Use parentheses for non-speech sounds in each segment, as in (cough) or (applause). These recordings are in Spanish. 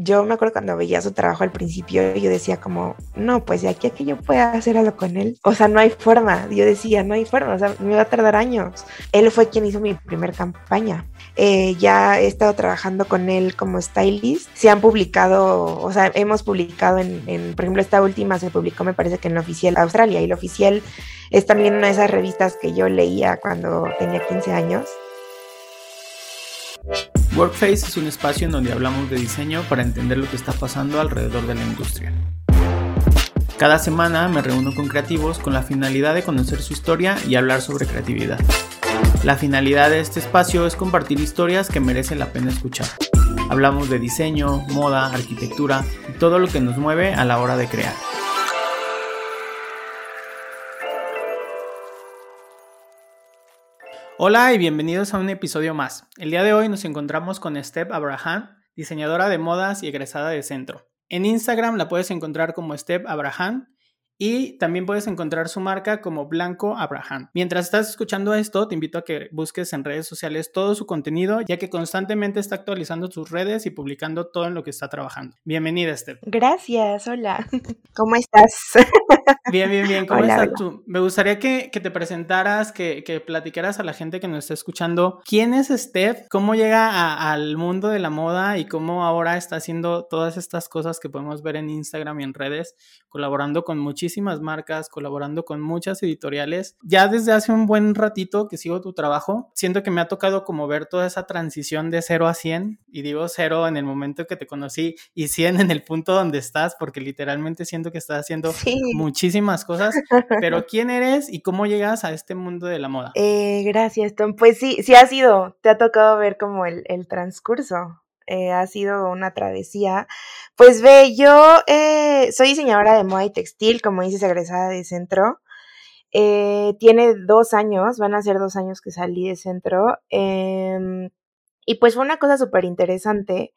yo me acuerdo cuando veía su trabajo al principio, yo decía como, no, pues de aquí a que yo pueda hacer algo con él, o sea, no hay forma, yo decía, no hay forma, o sea, me va a tardar años. Él fue quien hizo mi primer campaña. Eh, ya he estado trabajando con él como stylist. Se han publicado, o sea, hemos publicado en, por ejemplo, esta última se publicó, me parece que en la oficial Australia, y la oficial es también una de esas revistas que yo leía cuando tenía 15 años. Workface es un espacio en donde hablamos de diseño para entender lo que está pasando alrededor de la industria. Cada semana me reúno con creativos con la finalidad de conocer su historia y hablar sobre creatividad. La finalidad de este espacio es compartir historias que merecen la pena escuchar. Hablamos de diseño, moda, arquitectura y todo lo que nos mueve a la hora de crear. Hola y bienvenidos a un episodio más. El día de hoy nos encontramos con Steph Abraham, diseñadora de modas y egresada de centro. En Instagram la puedes encontrar como Steph Abraham y también puedes encontrar su marca como Blanco Abraham. Mientras estás escuchando esto, te invito a que busques en redes sociales todo su contenido, ya que constantemente está actualizando sus redes y publicando todo en lo que está trabajando. Bienvenida, Steph. Gracias, hola. (laughs) ¿Cómo estás? (laughs) Bien, bien, bien. ¿Cómo estás tú? Me gustaría que, te presentaras, que, que, platicaras a la gente que nos está escuchando quién es Steph, cómo llega al mundo de la moda y cómo ahora está haciendo todas estas cosas que podemos ver en Instagram y en redes, colaborando con muchísimos marcas, colaborando con muchas editoriales. Ya desde hace un buen ratito que sigo tu trabajo, siento que me ha tocado como ver toda esa transición de 0 a 100, y digo 0 en el momento que te conocí y 100 en el punto donde estás, porque literalmente siento que estás haciendo muchísimas cosas, pero (laughs) ¿quién eres y cómo llegas a este mundo de la moda? Eh, gracias, Tom. Pues sí, sí ha sido, te ha tocado ver como el, el transcurso. Eh, ha sido una travesía. Pues ve, yo eh, soy diseñadora de moda y textil, como dices, egresada de centro. Eh, tiene dos años, van a ser dos años que salí de centro. Em, y pues fue una cosa súper interesante,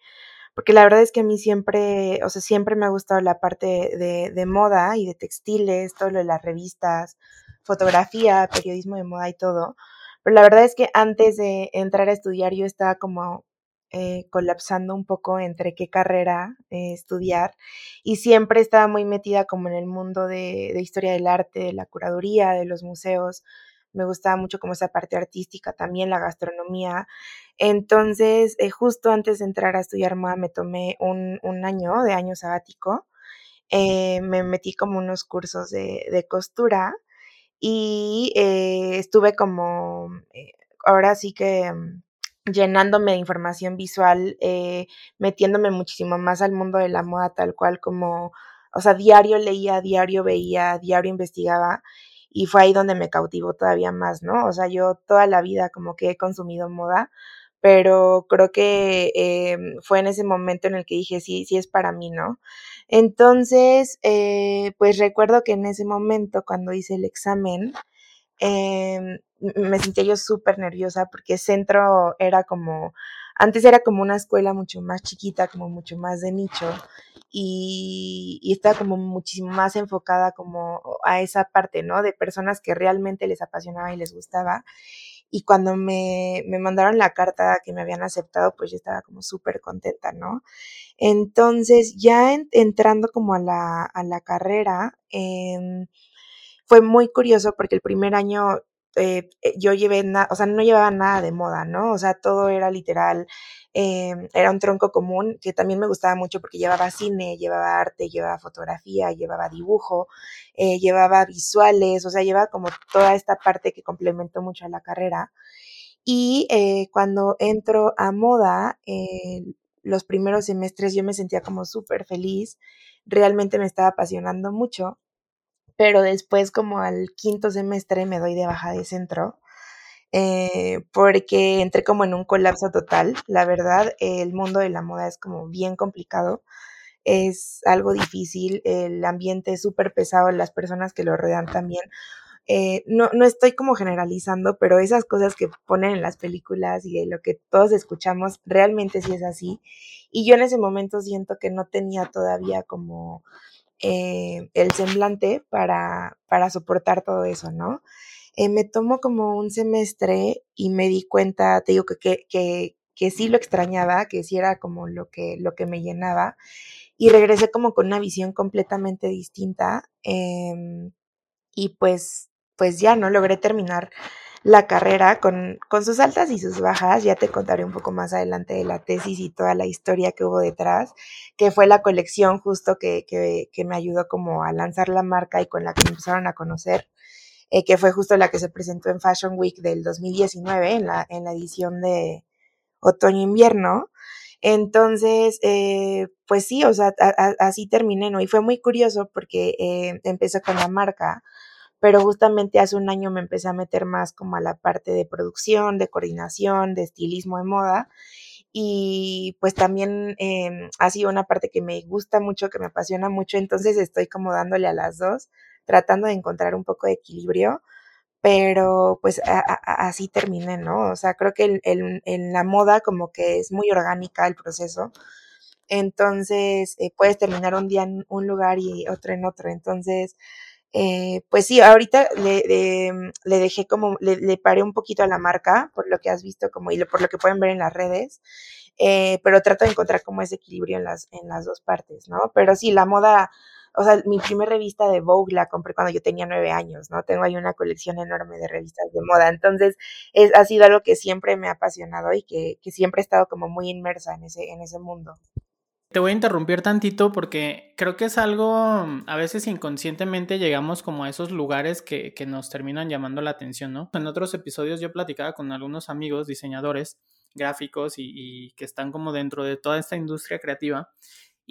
porque la verdad es que a mí siempre, o sea, siempre me ha gustado la parte de, de moda y de textiles, todo lo de las revistas, fotografía, periodismo de moda y todo. Pero la verdad es que antes de entrar a estudiar yo estaba como eh, colapsando un poco entre qué carrera eh, estudiar y siempre estaba muy metida como en el mundo de, historia del arte, de la curaduría, de los museos. Me gustaba mucho como esa parte artística, también la gastronomía. Entonces, eh, justo antes de entrar a estudiar moda, me tomé un, año de año sabático. me metí como unos cursos de, de costura y estuve como, ahora sí que mm, llenándome de información visual, eh, metiéndome muchísimo más al mundo de la moda tal cual como, o sea, diario leía, diario veía, diario investigaba y fue ahí donde me cautivó todavía más, ¿no? O sea, yo toda la vida como que he consumido moda, pero creo que eh, fue en ese momento en el que dije, sí, sí es para mí, ¿no? Entonces, eh, pues recuerdo que en ese momento, cuando hice el examen, eh, me sentía yo súper nerviosa porque centro era como, antes era como una escuela mucho más chiquita, como mucho más de nicho y, estaba como muchísimo más enfocada como a esa parte, ¿no? De personas que realmente les apasionaba y les gustaba. Y cuando me, me mandaron la carta que me habían aceptado, pues yo estaba como súper contenta, ¿no? Entonces, ya entrando como a la, a la carrera, eh, fue muy curioso porque el primer año eh, eh, yo llevé, nada, o sea, no llevaba nada de moda, ¿no? O sea, todo era literal, em, era un tronco común que también me gustaba mucho porque llevaba cine, llevaba arte, llevaba fotografía, llevaba dibujo, eh, llevaba visuales, o sea, llevaba como toda esta parte que complementó mucho a la carrera. Y cuando entro a moda, los primeros semestres yo me sentía como súper feliz, realmente me estaba apasionando mucho pero después como al quinto semestre me doy de baja de centro. Eh, porque entré como en un colapso total. La verdad, el mundo de la moda es como bien complicado, es algo difícil, el ambiente es súper pesado, las personas que lo rodean también. Eh, no, no estoy como generalizando, pero esas cosas que ponen en las películas y de lo que todos escuchamos, realmente sí es así. Y yo en ese momento siento que no tenía todavía como eh, el semblante para, para soportar todo eso, ¿no? Eh, me tomó como un semestre y me di cuenta, te digo que, que, que sí lo extrañaba, que sí era como lo que, lo que me llenaba. Y regresé como con una visión completamente distinta. Em, y pues, pues ya, ¿no? Logré terminar la carrera con, con sus altas y sus bajas. Ya te contaré un poco más adelante de la tesis y toda la historia que hubo detrás, que fue la colección justo que, que, que me ayudó como a lanzar la marca y con la que me empezaron a conocer. Eh, que fue justo la que se presentó en Fashion Week del 2019, en la, en la edición de otoño-invierno. Entonces, eh, pues sí, o sea, así terminé, ¿no? Y fue muy curioso porque eh, empecé con la marca, pero justamente hace un año me empecé a meter más como a la parte de producción, de coordinación, de estilismo de moda. Y pues también eh, ha sido una parte que me gusta mucho, que me apasiona mucho, entonces estoy como dándole a las dos tratando de encontrar un poco de equilibrio, pero pues así terminé, ¿no? O sea, creo que en la moda como que es muy orgánica el proceso, entonces eh, puedes terminar un día en un lugar y otro en otro, entonces... Eh, pues sí, ahorita le, le, dejé como, le, paré un poquito a la marca, por lo que has visto como, y por lo que pueden ver en las redes, eh, pero trato de encontrar como ese equilibrio en las, en las dos partes, ¿no? Pero sí, la moda o sea, mi primera revista de Vogue la compré cuando yo tenía nueve años, ¿no? Tengo ahí una colección enorme de revistas de moda. Entonces, es, ha sido algo que siempre me ha apasionado y que, que siempre he estado como muy inmersa en ese, en ese mundo. Te voy a interrumpir tantito porque creo que es algo, a veces inconscientemente llegamos como a esos lugares que, que, nos terminan llamando la atención, ¿no? En otros episodios yo platicaba con algunos amigos diseñadores gráficos y, y que están como dentro de toda esta industria creativa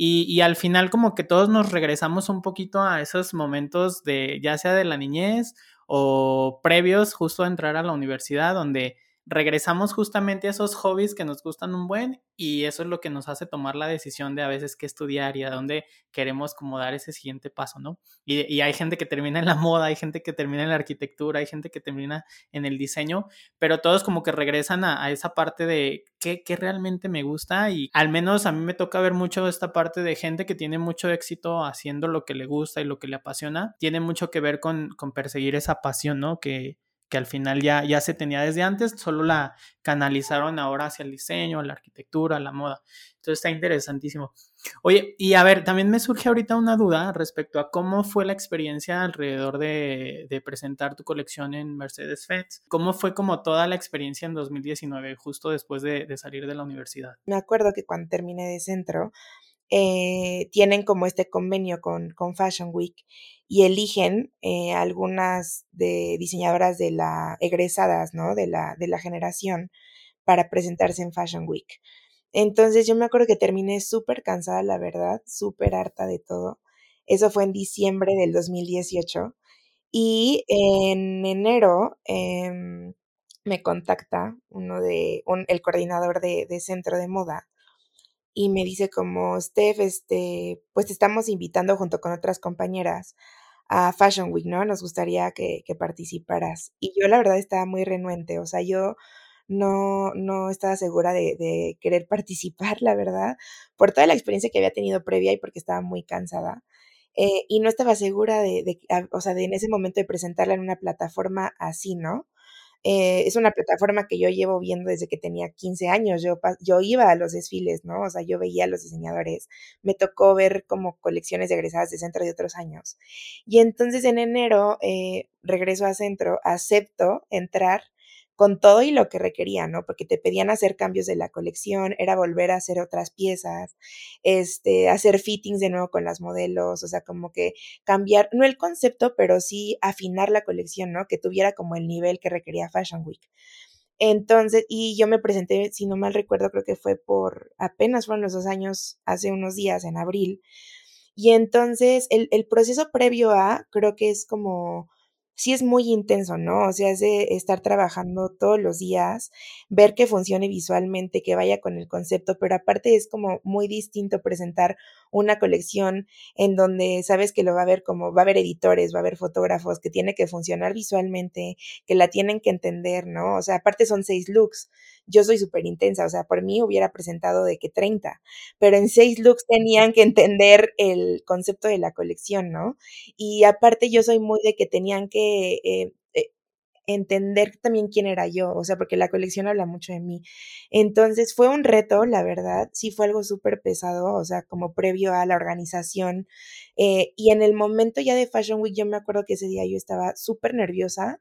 y, al final como que todos nos regresamos un poquito a esos momentos de ya sea de la niñez o previos justo a entrar a la universidad donde regresamos justamente a esos hobbies que nos gustan un buen y eso es lo que nos hace tomar la decisión de a veces qué estudiar y a dónde queremos como dar ese siguiente paso, ¿no? Y, hay gente que termina en la moda, hay gente que termina en la arquitectura, hay gente que termina en el diseño, pero todos como que regresan a, esa parte de qué, qué, realmente me gusta y al menos a mí me toca ver mucho esta parte de gente que tiene mucho éxito haciendo lo que le gusta y lo que le apasiona, tiene mucho que ver con, con perseguir esa pasión, ¿no? Que, que al final ya, ya se tenía desde antes, solo la canalizaron ahora hacia el diseño, la arquitectura, la moda. Entonces está interesantísimo. Oye, y a ver, también me surge ahorita una duda respecto a cómo fue la experiencia alrededor de, de presentar tu colección en Mercedes Feds. ¿Cómo fue como toda la experiencia en 2019, justo después de, de salir de la universidad? Me acuerdo que cuando terminé de centro, eh, tienen como este convenio con, con Fashion Week y eligen eh, algunas de diseñadoras de la egresadas, ¿no? De la, de la generación para presentarse en Fashion Week. Entonces yo me acuerdo que terminé súper cansada, la verdad, súper harta de todo. Eso fue en diciembre del 2018. Y en enero em, me contacta uno de, el coordinador de, de centro de moda y me dice como, Steph, este, pues te estamos invitando junto con otras compañeras a Fashion Week, ¿no? Nos gustaría que, que participaras. Y yo la verdad estaba muy renuente, o sea, yo no, no estaba segura de, de, querer (laughs) participar, la verdad, por toda la experiencia que había tenido previa y porque estaba muy cansada. Eh, y no estaba segura de, de, o sea, de en ese momento de presentarla en una plataforma así, ¿no? Eh, es una plataforma que yo llevo viendo desde que tenía 15 años. Yo, yo iba a los desfiles, ¿no? O sea, yo veía a los diseñadores. Me tocó ver como colecciones de egresadas de centro de otros años. Y entonces en enero eh, regreso a centro, acepto entrar con todo y lo que requería, ¿no? Porque te pedían hacer cambios de la colección, era volver a hacer otras piezas, este, hacer fittings de nuevo con las modelos, o sea, como que cambiar, no el concepto, pero sí afinar la colección, ¿no? Que tuviera como el nivel que requería Fashion Week. Entonces, y yo me presenté, si no mal recuerdo, creo que fue por, apenas fueron los dos años, hace unos días, en abril. Y entonces, el, el proceso previo a, creo que es como sí es muy intenso, ¿no? O sea, es de estar trabajando todos los días, ver que funcione visualmente, que vaya con el concepto, pero aparte es como muy distinto presentar una colección en donde sabes que lo va a ver como, va a haber editores, va a haber fotógrafos, que tiene que funcionar visualmente, que la tienen que entender, ¿no? O sea, aparte son seis looks. Yo soy súper intensa, o sea, por mí hubiera presentado de que 30, pero en seis looks tenían que entender el concepto de la colección, ¿no? Y aparte yo soy muy de que tenían que eh, entender también quién era yo, o sea, porque la colección habla mucho de mí. Entonces fue un reto, la verdad, sí fue algo súper pesado, o sea, como previo a la organización. Eh, y en el momento ya de Fashion Week, yo me acuerdo que ese día yo estaba súper nerviosa,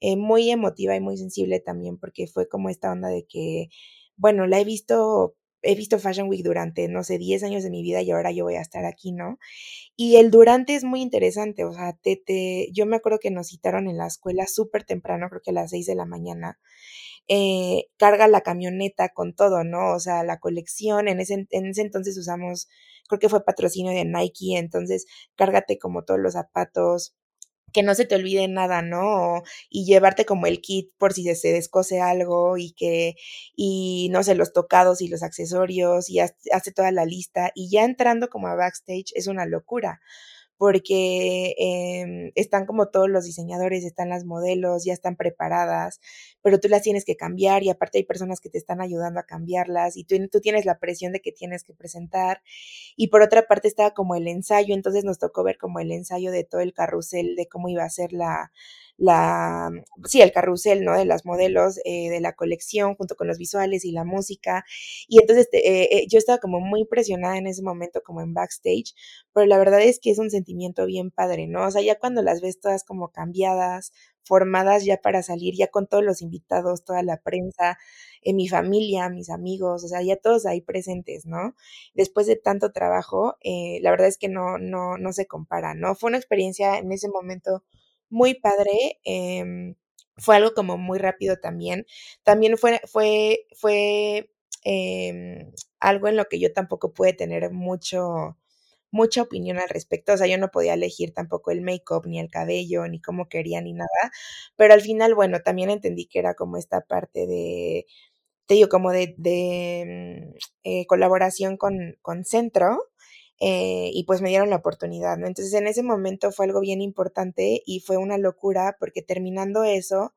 eh, muy emotiva y muy sensible también, porque fue como esta onda de que, bueno, la he visto he visto Fashion Week durante, no sé, 10 años de mi vida y ahora yo voy a estar aquí, ¿no? Y el durante es muy interesante, o sea, te, te, yo me acuerdo que nos citaron en la escuela súper temprano, creo que a las 6 de la mañana, eh, carga la camioneta con todo, ¿no? O sea, la colección, en ese, en ese entonces usamos, creo que fue patrocinio de Nike, entonces cárgate como todos los zapatos, que no se te olvide nada, ¿no? Y llevarte como el kit por si se, descose algo y que, y no sé, los tocados y los accesorios y hace toda la lista. Y ya entrando como a backstage es una locura porque em, están como todos los diseñadores, están las modelos, ya están preparadas, pero tú las tienes que cambiar y aparte hay personas que te están ayudando a cambiarlas y tú, tú tienes la presión de que tienes que presentar. Y por otra parte estaba como el ensayo, entonces nos tocó ver como el ensayo de todo el carrusel, de cómo iba a ser la, la, sí, el carrusel, ¿no? De las modelos eh, de la colección junto con los visuales y la música. Y entonces eh, eh, yo estaba como muy impresionada en ese momento como en backstage, pero la verdad es que es un sentimiento bien padre, ¿no? O sea, ya cuando las ves todas como cambiadas, formadas ya para salir, ya con todos los invitados, toda la prensa, en mi familia, mis amigos, o sea, ya todos ahí presentes, ¿no? Después de tanto trabajo, la verdad es que no, no, no se compara, ¿no? Fue una experiencia en ese momento muy padre. Em, fue algo como muy rápido también. También fue, fue, fue em, algo en lo que yo tampoco pude tener mucho, mucha opinión al respecto. O sea, yo no podía elegir tampoco el make-up, ni el cabello, ni cómo quería, ni nada. Pero al final, bueno, también entendí que era como esta parte de, te digo, como de, de mm, eh, colaboración con, con Centro. Eh, y pues me dieron la oportunidad, ¿no? Entonces en ese momento fue algo bien importante y fue una locura porque terminando eso,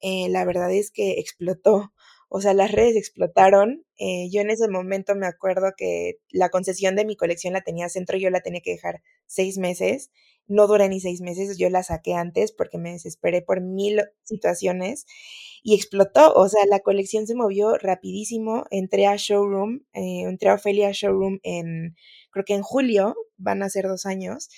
eh, la verdad es que explotó, o sea, las redes explotaron. Eh, yo en ese momento me acuerdo que la concesión de mi colección la tenía centro, yo la tenía que dejar seis meses, no duré ni seis meses, yo la saqué antes porque me desesperé por mil situaciones y explotó, o sea, la colección se movió rapidísimo, entré a showroom, entré a Ophelia Showroom en creo que en julio van a ser dos años,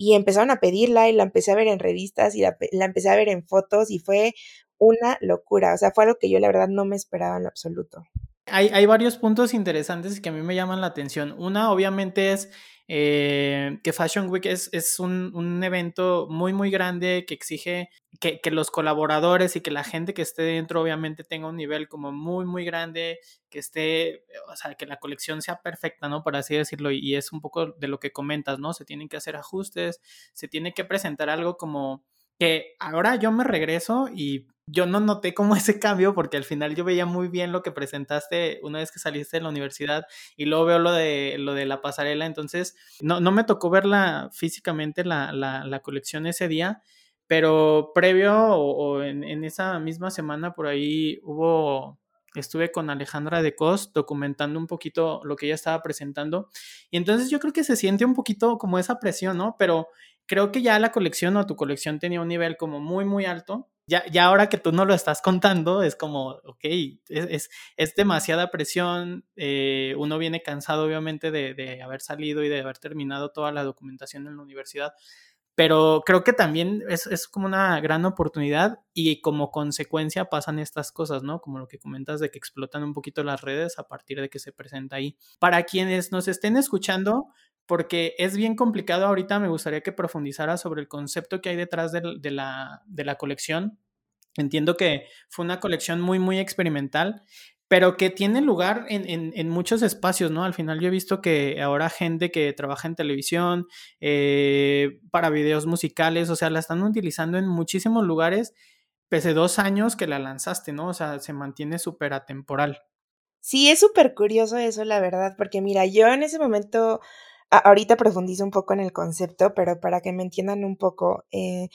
y empezaron a pedirla y la empecé a ver en revistas y la, empecé a ver en fotos y fue una locura, o sea, fue algo que yo la verdad no me esperaba en lo absoluto. Hay varios puntos interesantes que a mí me llaman la atención. Una, obviamente, es eh, que Fashion Week es, es un, un, evento muy, muy grande que exige que, que, los colaboradores y que la gente que esté dentro obviamente tenga un nivel como muy, muy grande, que esté, o sea, que la colección sea perfecta, ¿no? Por así decirlo, y es un poco de lo que comentas, ¿no? Se tienen que hacer ajustes, se tiene que presentar algo como que ahora yo me regreso y yo no noté como (laughs) ese cambio porque al final yo veía muy bien lo que presentaste una vez que saliste de la universidad y luego veo lo de, lo de la pasarela, entonces no, no me tocó verla físicamente la, la, la colección ese día, pero previo o, en, en, esa misma semana por ahí hubo, estuve con Alejandra de Cos documentando un poquito lo que ella estaba presentando y entonces yo creo que se siente un poquito como esa presión, ¿no? Pero creo que ya la colección o tu colección tenía un nivel como muy, muy alto ya, ya ahora que tú no lo estás contando, es como, ok, es, es, demasiada presión, eh, uno viene cansado obviamente de, de, haber salido y de haber terminado toda la documentación en la universidad, pero creo que también es, es, como una gran oportunidad y como consecuencia pasan estas cosas, ¿no? Como lo que comentas de que explotan un poquito las redes a partir de que se presenta ahí. Para quienes nos estén escuchando, porque es bien complicado ahorita, me gustaría que profundizara sobre el concepto que hay detrás de, la, de la colección. Entiendo que fue una colección muy, muy experimental, pero que tiene lugar en, en, en, muchos espacios, ¿no? Al final yo he visto que ahora gente que trabaja en televisión, eh, para videos musicales, o sea, la están utilizando en muchísimos lugares, pese dos años que la lanzaste, ¿no? O sea, se mantiene súper atemporal. Sí, es súper curioso eso, la verdad, porque mira, yo en ese momento ahorita profundizo un poco en el concepto, pero para que me entiendan un poco, eh,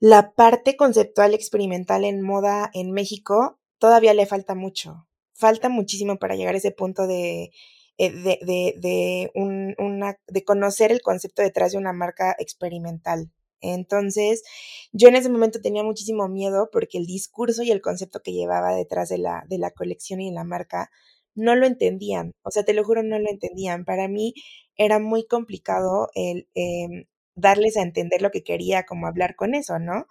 la parte conceptual experimental en moda en México todavía le falta mucho. Falta muchísimo para llegar a ese punto de, eh, de, de, un, una, de conocer el concepto detrás de una marca experimental. Entonces, yo en ese momento tenía muchísimo miedo porque el discurso y el concepto que llevaba detrás de la, de la colección y de la marca no lo entendían. O sea, te lo juro, no lo entendían. Para mí era muy complicado el em, darles a entender lo que quería, como hablar con eso, ¿no?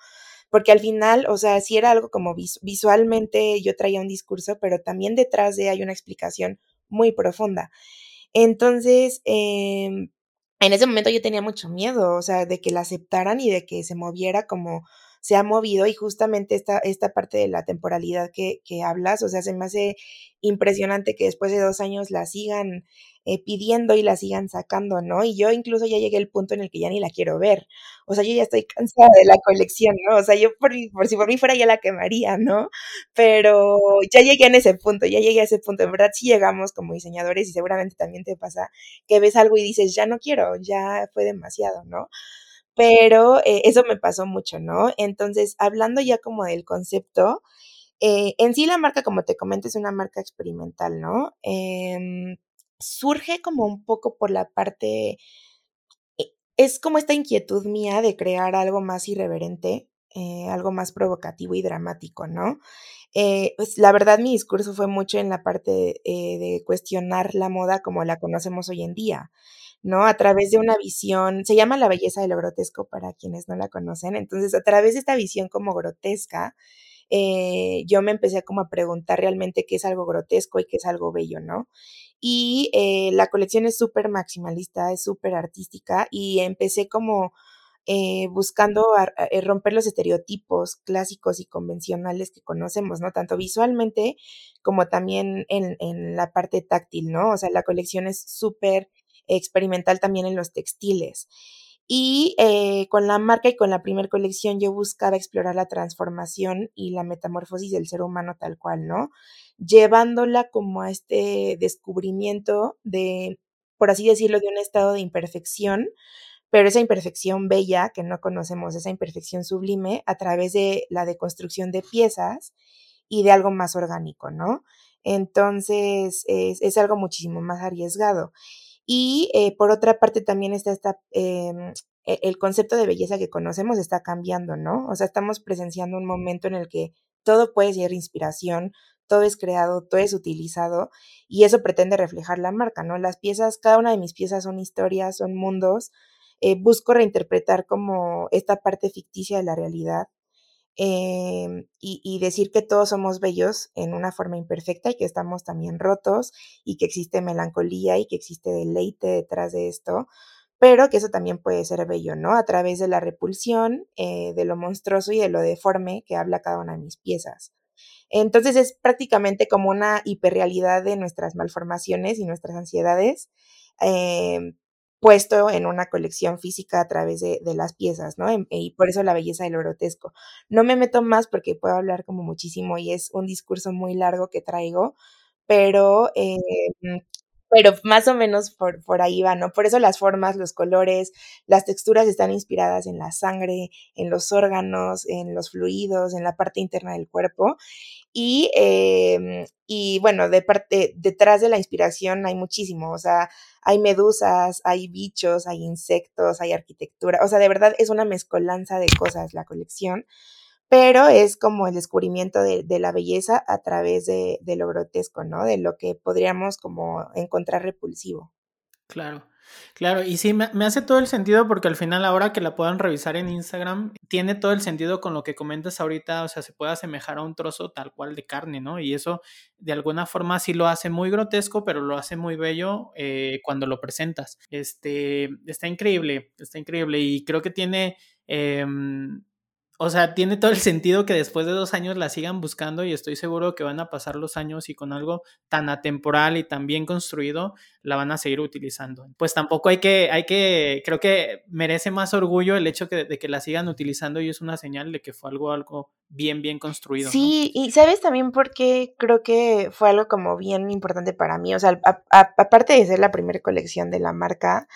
Porque al final, o sea, sí era algo como visualmente yo traía un discurso, pero también detrás de hay una explicación muy profunda. Entonces, em, en ese momento yo tenía mucho miedo, o sea, de que la aceptaran y de que se moviera como se ha movido y justamente esta, esta parte de la temporalidad que, que hablas, o sea, se me hace impresionante que después de dos años la sigan eh, pidiendo y la sigan sacando, ¿no? Y yo incluso ya llegué al punto en el que ya ni la quiero ver. O sea, yo ya estoy cansada de la colección, ¿no? O sea, yo por, por si por mí fuera ya la quemaría, ¿no? Pero ya llegué en ese punto, ya llegué a ese punto. En verdad sí llegamos como diseñadores y seguramente también te pasa que ves algo y dices, ya no quiero, ya fue demasiado, ¿no? Pero eh, eso me pasó mucho, ¿no? Entonces, hablando ya como del concepto, eh, en sí la marca, como te comento, es una marca experimental, ¿no? Em, surge como un poco por la parte, eh, es como esta inquietud mía de crear algo más irreverente, algo más provocativo y dramático, ¿no? Pues la verdad mi discurso fue mucho en la parte de cuestionar la moda como la conocemos hoy en día, ¿no? A través de una visión, se llama la belleza de lo grotesco para quienes no la conocen, entonces a través de esta visión como grotesca, yo me empecé como a preguntar realmente qué es algo grotesco y qué es algo bello, ¿no? Y eh, la colección es súper maximalista, es súper artística y empecé como eh, buscando eh, romper los estereotipos clásicos y convencionales que conocemos, ¿no? Tanto visualmente como también en, en la parte táctil, ¿no? O sea, la colección es súper experimental también en los textiles. Y con la marca y con la primera colección yo buscaba explorar la transformación y la metamorfosis del ser humano tal cual, ¿no? llevándola como a este descubrimiento de, por así decirlo, de un estado de imperfección, pero esa imperfección bella que no conocemos, esa imperfección sublime, a través de la deconstrucción de piezas y de algo más orgánico, ¿no? Entonces, es, algo muchísimo más arriesgado. Y eh, por otra parte también está esta, em, e, el concepto de belleza que conocemos está cambiando, ¿no? O sea, estamos presenciando un momento en el que todo puede ser inspiración, todo es creado, todo es utilizado y eso pretende reflejar la marca, ¿no? Las piezas, cada una de mis piezas son historias, son mundos. Eh, busco reinterpretar como esta parte ficticia de la realidad em, y, decir que todos somos bellos en una forma imperfecta y que estamos también rotos y que existe melancolía y que existe deleite detrás de esto, pero que eso también puede ser bello, ¿no? A través de la repulsión, eh, de lo monstruoso y de lo deforme que habla cada una de mis piezas. Entonces es prácticamente como una hiperrealidad de nuestras malformaciones y nuestras ansiedades, eh, puesto en una colección física a través de, las piezas, ¿no? Em, y por eso la belleza del grotesco. No me meto más porque puedo hablar como muchísimo y es un discurso muy largo que traigo, pero eh, pero más o menos por, por, ahí va, ¿no? Por eso las formas, los colores, las texturas están inspiradas en la sangre, en los órganos, en los fluidos, en la parte interna del cuerpo. Y, em, y bueno, de parte, detrás de la inspiración hay muchísimo, o sea, hay medusas, hay bichos, hay insectos, hay arquitectura, o sea, de verdad es una mezcolanza de cosas la colección pero es como el descubrimiento de, la belleza a través de, lo grotesco, ¿no? De lo que podríamos como encontrar repulsivo. Claro, claro, y sí, me, hace todo el sentido porque al final ahora que la puedan revisar en Instagram, tiene todo el sentido con lo que comentas ahorita, o sea, se puede asemejar a un trozo tal cual de carne, ¿no? Y eso de alguna forma sí lo hace muy grotesco, pero lo hace muy bello eh, cuando lo presentas. Este, está increíble, está increíble y creo que tiene... Em, o sea, tiene todo el sentido que después de dos años la sigan buscando y estoy seguro que van a pasar los años y con algo tan atemporal y tan bien construido la van a seguir utilizando. Pues tampoco hay que, hay que, creo que merece más orgullo el hecho de que la sigan utilizando y es una señal de que fue algo, algo bien, bien construido. Sí, y sabes también por qué creo que fue algo como bien importante para mí. O sea, aparte de ser la primera colección de la marca,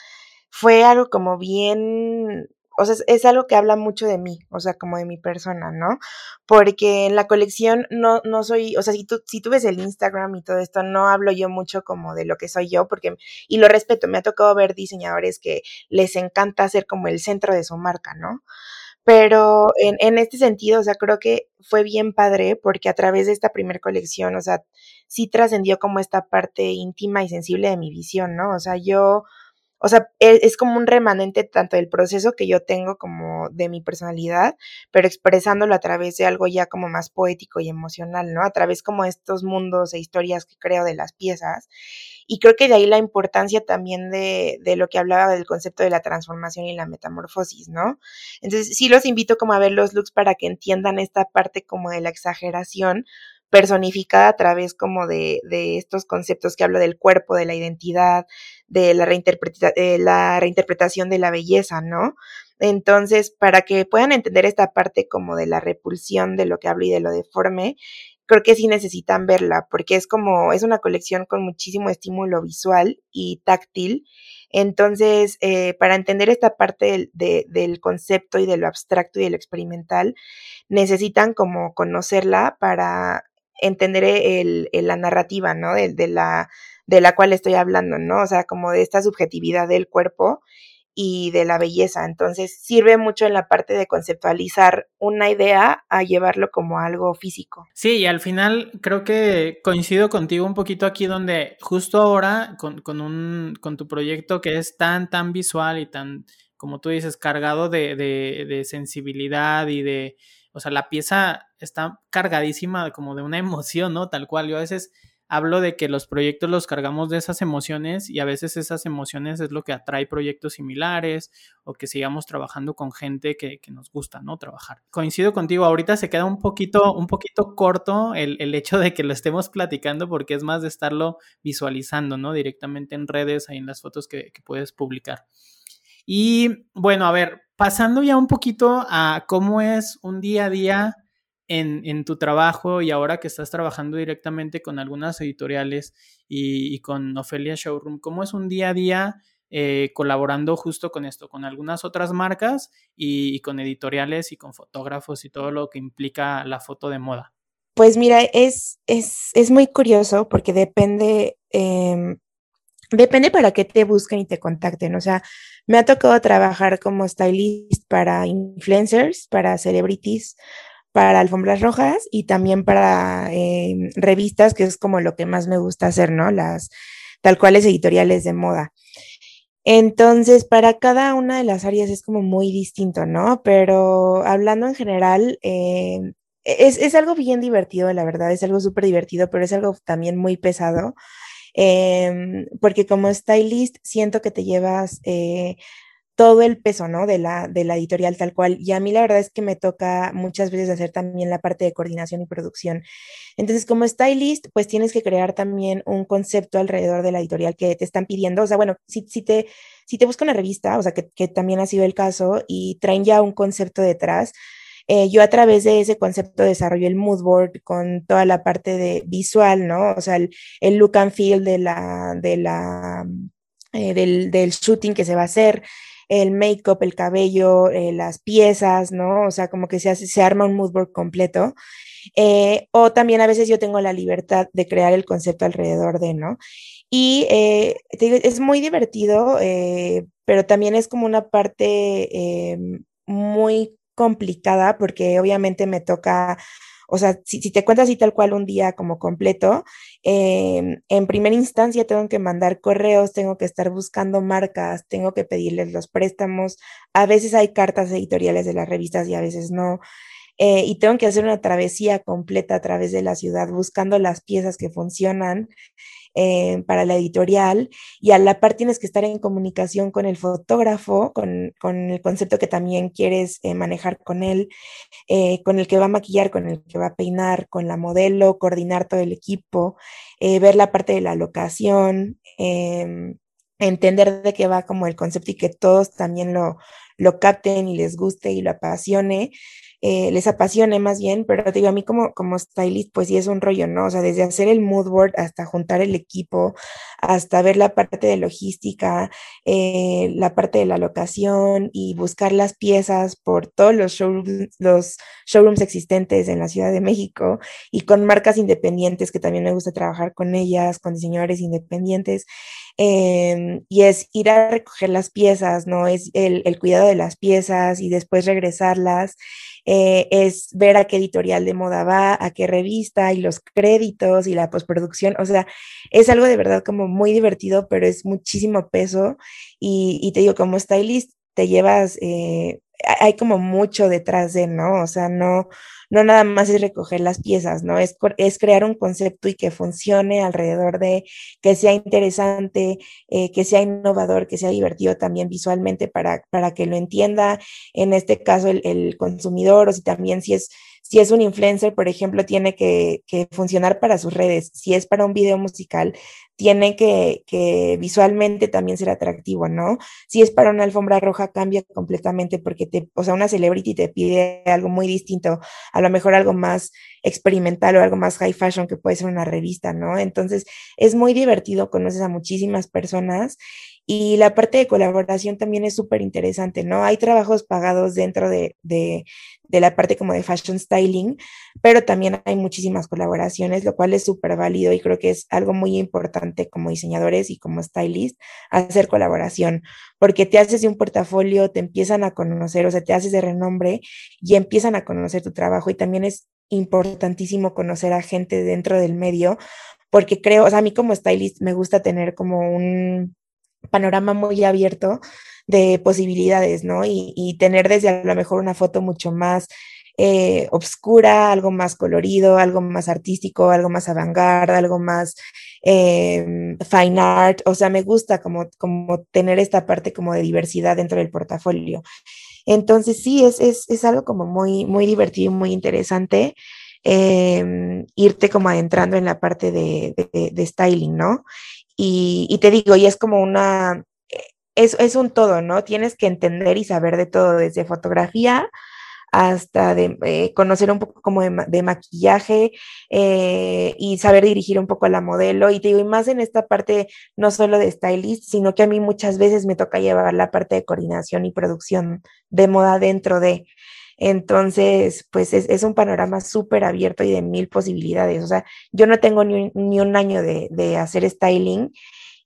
fue algo como bien o sea, es, algo que habla mucho de mí, o sea, como de mi persona, ¿no? Porque en la colección no, no soy, o sea, si tú, si tú ves el Instagram y todo esto, no hablo yo mucho como de lo que soy yo, porque, y lo respeto, me ha tocado ver diseñadores que les encanta ser como el centro de su marca, ¿no? Pero en, en este sentido, o sea, creo que fue bien padre porque a través de esta primer colección, o sea, sí trascendió como esta parte íntima y sensible de mi visión, ¿no? O sea, yo o sea, e, es, como un remanente tanto del proceso que yo tengo como de mi personalidad, pero expresándolo a través de algo ya como más poético y emocional, ¿no? A través como estos mundos e historias que creo de las piezas. Y creo que de ahí la importancia también de, de lo que hablaba del concepto de la transformación y la metamorfosis, ¿no? Entonces, sí los invito como a ver los looks para que entiendan esta parte como de la exageración, personificada a través como de, de, estos conceptos que hablo del cuerpo, de la identidad, de la, reinterpreta de la reinterpretación de la belleza, ¿no? Entonces, para que puedan entender esta parte como de la repulsión de lo que hablo y de lo deforme, creo que sí necesitan verla, porque es como, es una colección con muchísimo estímulo visual y táctil. Entonces, eh, para entender esta parte del, de, del concepto y de lo abstracto y de lo experimental, necesitan como conocerla para entender el, la narrativa, ¿no? De, de, la, de la cual estoy hablando, ¿no? O sea, como de esta subjetividad del cuerpo y de la belleza. Entonces, sirve mucho en la parte de conceptualizar una idea a llevarlo como algo físico. Sí, y al final creo que coincido contigo un poquito aquí donde justo ahora con, con, un, con tu proyecto que es tan, tan visual y tan, como tú dices, cargado de, de, de sensibilidad y de o sea, la pieza está cargadísima como de una (laughs) emoción, ¿no? Tal cual. Yo a veces hablo de que los proyectos los cargamos de esas emociones y a veces esas emociones es lo que atrae proyectos similares o que sigamos trabajando con gente que, que nos gusta, ¿no? Trabajar. Coincido contigo, ahorita se queda un poquito, un poquito corto el, el, hecho de que lo estemos platicando porque es más de estarlo visualizando, ¿no? Directamente en redes, ahí en las fotos que, que puedes publicar. Y bueno, a ver, pasando ya un poquito a cómo es un día a día en, tu trabajo y ahora que estás trabajando directamente con algunas editoriales y, con Ofelia Showroom, ¿cómo es un día a día eh, colaborando justo con esto, con algunas otras marcas y, con editoriales y con fotógrafos y todo lo que implica la foto de moda? Pues mira, es, es, es muy curioso porque depende, eh, depende para qué te busquen y te contacten. O sea, me ha tocado trabajar como stylist para influencers, para celebrities, para alfombras rojas y también para eh, revistas, que es como lo que más me gusta hacer, ¿no? Las tal cuales editoriales de moda. Entonces, para cada una de las áreas es como muy distinto, ¿no? Pero hablando en general, eh, es, es, algo bien divertido, la verdad, es algo súper divertido, pero es algo también muy pesado eh, porque como stylist siento que te llevas eh, todo el peso, ¿no? De la, editorial tal cual. Y a mí la verdad es que me toca muchas veces hacer también la parte de coordinación y producción. Entonces, como stylist, pues tienes que crear también un concepto alrededor de la editorial que te están pidiendo. O sea, bueno, si, si te, si te una revista, o sea, que, que también ha sido el caso, y traen ya un concepto detrás, eh, yo a través de ese concepto desarrollo el mood board con toda la parte de visual, ¿no? O sea, el, look and feel de la, de la, eh, del, del, shooting que se va a hacer, el make-up, el cabello, eh, las piezas, ¿no? O sea, como que se, hace, se arma un mood board completo. O también a veces yo tengo la libertad de crear el concepto alrededor de, ¿no? Y es muy divertido, pero también es como una parte muy complicada porque obviamente me toca, o sea, si, te cuentas así tal cual un día como completo, eh, en primera instancia tengo que mandar correos, tengo que estar buscando marcas, tengo que pedirles los préstamos, a veces hay cartas editoriales de las revistas y a veces no. Eh, y tengo que hacer una travesía completa a través de la ciudad buscando las piezas que funcionan eh, para la editorial y a la par tienes que estar en comunicación con el fotógrafo, con, con el concepto que también quieres eh, manejar con él, eh, con el que va a maquillar, con el que va a peinar, con la modelo, coordinar todo el equipo, ver la parte de la locación, em, entender de qué va como el concepto y que todos también lo, lo capten y les guste y lo apasione. Eh, les apasione más bien, pero digo, a mí como, como stylist, pues sí es un rollo, ¿no? O sea, desde hacer el mood board hasta juntar el equipo, hasta ver la parte de logística, eh, la parte de la locación y buscar las piezas por todos los showrooms, los showrooms existentes en la Ciudad de México y con marcas independientes que también me gusta trabajar con ellas, con diseñadores independientes. Em, y es ir a recoger las piezas, ¿no? Es el, el cuidado de las piezas y después regresarlas. Eh, es ver a qué editorial de moda va, a qué revista y los créditos y la postproducción. O sea, es algo de verdad como muy divertido, pero es muchísimo peso. Y, y te digo, como stylist, te llevas, eh, hay como mucho detrás de, ¿no? O sea, no, no nada más es recoger las piezas, ¿no? Es, es crear un concepto y que funcione alrededor de, que sea interesante, eh, que sea innovador, que sea divertido también visualmente para, para que lo entienda, en este caso, el, el consumidor, o si también si es si es un influencer, por ejemplo, tiene que, que, funcionar para sus redes. Si es para un video musical, tiene que, que, visualmente también ser atractivo, ¿no? Si es para una alfombra roja, cambia completamente porque te, o sea, una celebrity te pide algo muy distinto, a lo mejor algo más experimental o algo más high fashion que puede ser una revista, ¿no? Entonces, es muy divertido, conoces a muchísimas personas y la parte de colaboración también es súper interesante, ¿no? Hay trabajos pagados dentro de, de, de, la parte como de fashion styling, pero también hay muchísimas colaboraciones, lo cual es súper válido y creo que es algo muy importante como diseñadores y como stylist hacer colaboración, porque te haces de un portafolio, te empiezan a conocer, o sea, te haces de renombre y empiezan a conocer tu trabajo y también es importantísimo conocer a gente dentro del medio, porque creo, o sea, a mí como stylist me gusta tener como un panorama muy abierto de posibilidades, ¿no? Y, tener desde a lo mejor una foto mucho más eh, obscura, algo más colorido, algo más artístico, algo más avant algo más eh, fine art, o sea, me gusta como, como tener esta parte como de diversidad dentro del portafolio. Entonces, sí, es, es, es algo como muy, muy divertido, muy interesante. Eh, irte como adentrando en la parte de, de, de styling, ¿no? Y, y, te digo, y es como una, es, es, un todo, ¿no? Tienes que entender y saber de todo, desde fotografía hasta de eh, conocer un poco como de, maquillaje eh, y saber dirigir un poco a la modelo. Y te digo, y más en esta parte no solo de stylist, sino que a mí muchas veces me toca llevar la parte de coordinación y producción de moda dentro de. Entonces, pues es, un panorama súper abierto y de mil posibilidades. O sea, yo no tengo ni un, año de, de, hacer styling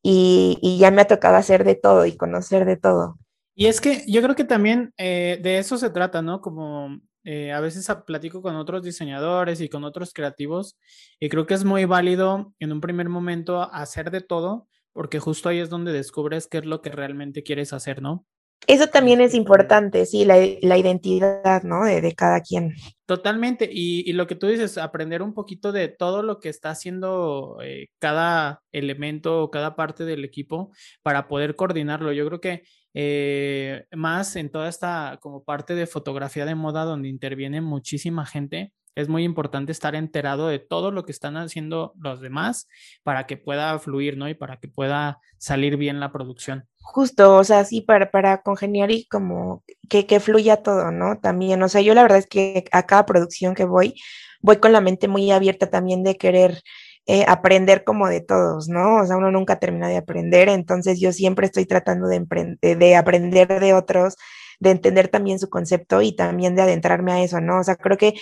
y, y, ya me ha tocado hacer de todo y conocer de todo. Y es que yo creo que también eh, de eso se trata, ¿no? Como eh, a veces platico con otros diseñadores y con otros creativos y creo que es muy válido en un primer momento hacer de todo porque justo ahí es donde descubres qué es lo que realmente quieres hacer, ¿no? Eso también es importante, sí, la, la identidad, ¿no? De, de, cada quien. Totalmente, y, y, lo que tú dices, aprender un poquito de todo lo que está haciendo eh, cada elemento o cada parte del equipo para poder coordinarlo. Yo creo que eh, más en toda esta como parte de fotografía de moda donde interviene muchísima gente, es muy importante estar enterado de todo lo que están haciendo los demás para que pueda fluir, ¿no? Y para que pueda salir bien la producción. Justo, o sea, sí, para, para congeniar y como que, que fluya todo, ¿no? También, o sea, yo la verdad es que a cada producción que voy, voy con la mente muy abierta también de querer eh, aprender como de todos, ¿no? O sea, uno nunca termina de aprender, entonces yo siempre estoy tratando de, de aprender de otros, de entender también su concepto y también de adentrarme a eso, ¿no? O sea, creo que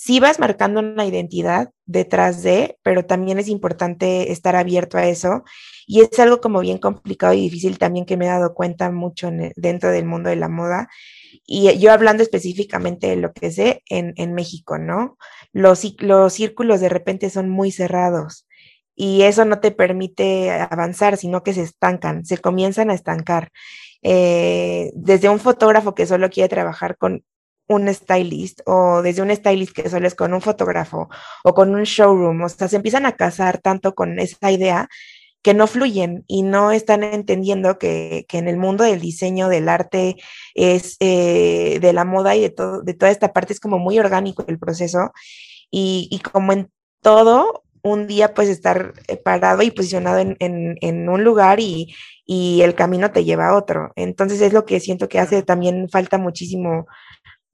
sí vas marcando una identidad detrás de, pero también es importante estar abierto a eso. Y es algo como bien complicado y difícil también que me he dado cuenta mucho el, dentro del mundo de la moda. Y yo hablando específicamente de lo que sé en, en México, ¿no? Los, los círculos de repente son muy cerrados y eso no te permite avanzar, sino que se estancan, se comienzan a estancar. Eh, desde un fotógrafo que solo quiere trabajar con un stylist o desde un stylist que solo es con un fotógrafo o con un showroom, o sea, se empiezan a casar tanto con esa idea que no fluyen y no están entendiendo que, que en el mundo del diseño, del arte, es eh, de la moda y de, todo, de toda esta parte es como muy orgánico el proceso y, y como en todo, un día pues estar eh, parado y posicionado en, en, en un lugar y, y, el camino te lleva a otro. Entonces es lo que siento que hace también falta muchísimo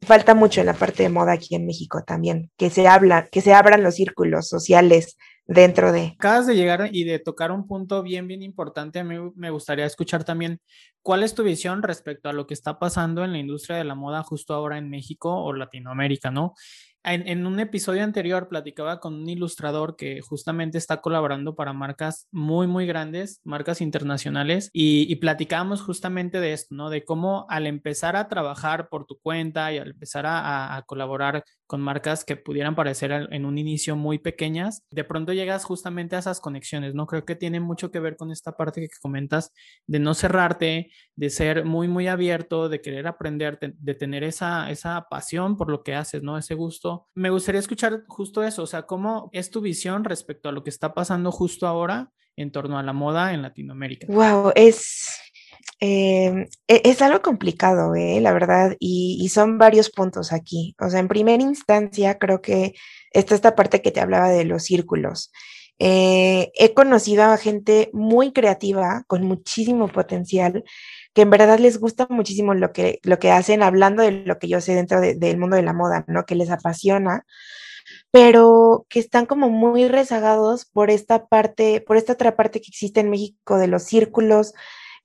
falta mucho en la parte de moda aquí en México también, que se habla, que se abran los círculos sociales dentro de. Acabas de llegar y de tocar un punto bien, bien importante. A mí me gustaría escuchar también cuál es tu visión respecto a lo que está pasando en la industria de la moda justo ahora en México o Latinoamérica, ¿no? En, un episodio anterior platicaba con un ilustrador que justamente está colaborando para marcas muy, muy grandes, marcas internacionales, y, platicábamos justamente de esto, ¿no? De cómo al empezar a trabajar por tu cuenta y al empezar a, a colaborar con marcas que pudieran parecer en un inicio muy pequeñas, de pronto llegas justamente a esas conexiones, ¿no? Creo que tiene mucho que ver con esta parte que comentas de no cerrarte, de ser muy, muy abierto, de querer aprender, de, tener esa, esa pasión por lo que haces, ¿no? Ese gusto. Me gustaría escuchar justo eso, o sea, ¿cómo es tu visión respecto a lo que está pasando justo ahora en torno a la moda en Latinoamérica? Wow, es eh, e-, es algo complicado, eh, la verdad, y, son varios puntos aquí. O sea, en primera instancia, creo que está esta parte que te hablaba de los círculos. Eh, he conocido a gente muy creativa, con muchísimo potencial, que en verdad les gusta muchísimo lo que, lo que hacen, hablando de lo que yo sé dentro del mundo de la moda, ¿no? Que les apasiona, pero que están como muy rezagados por esta parte, por esta otra parte que existe en México de los círculos,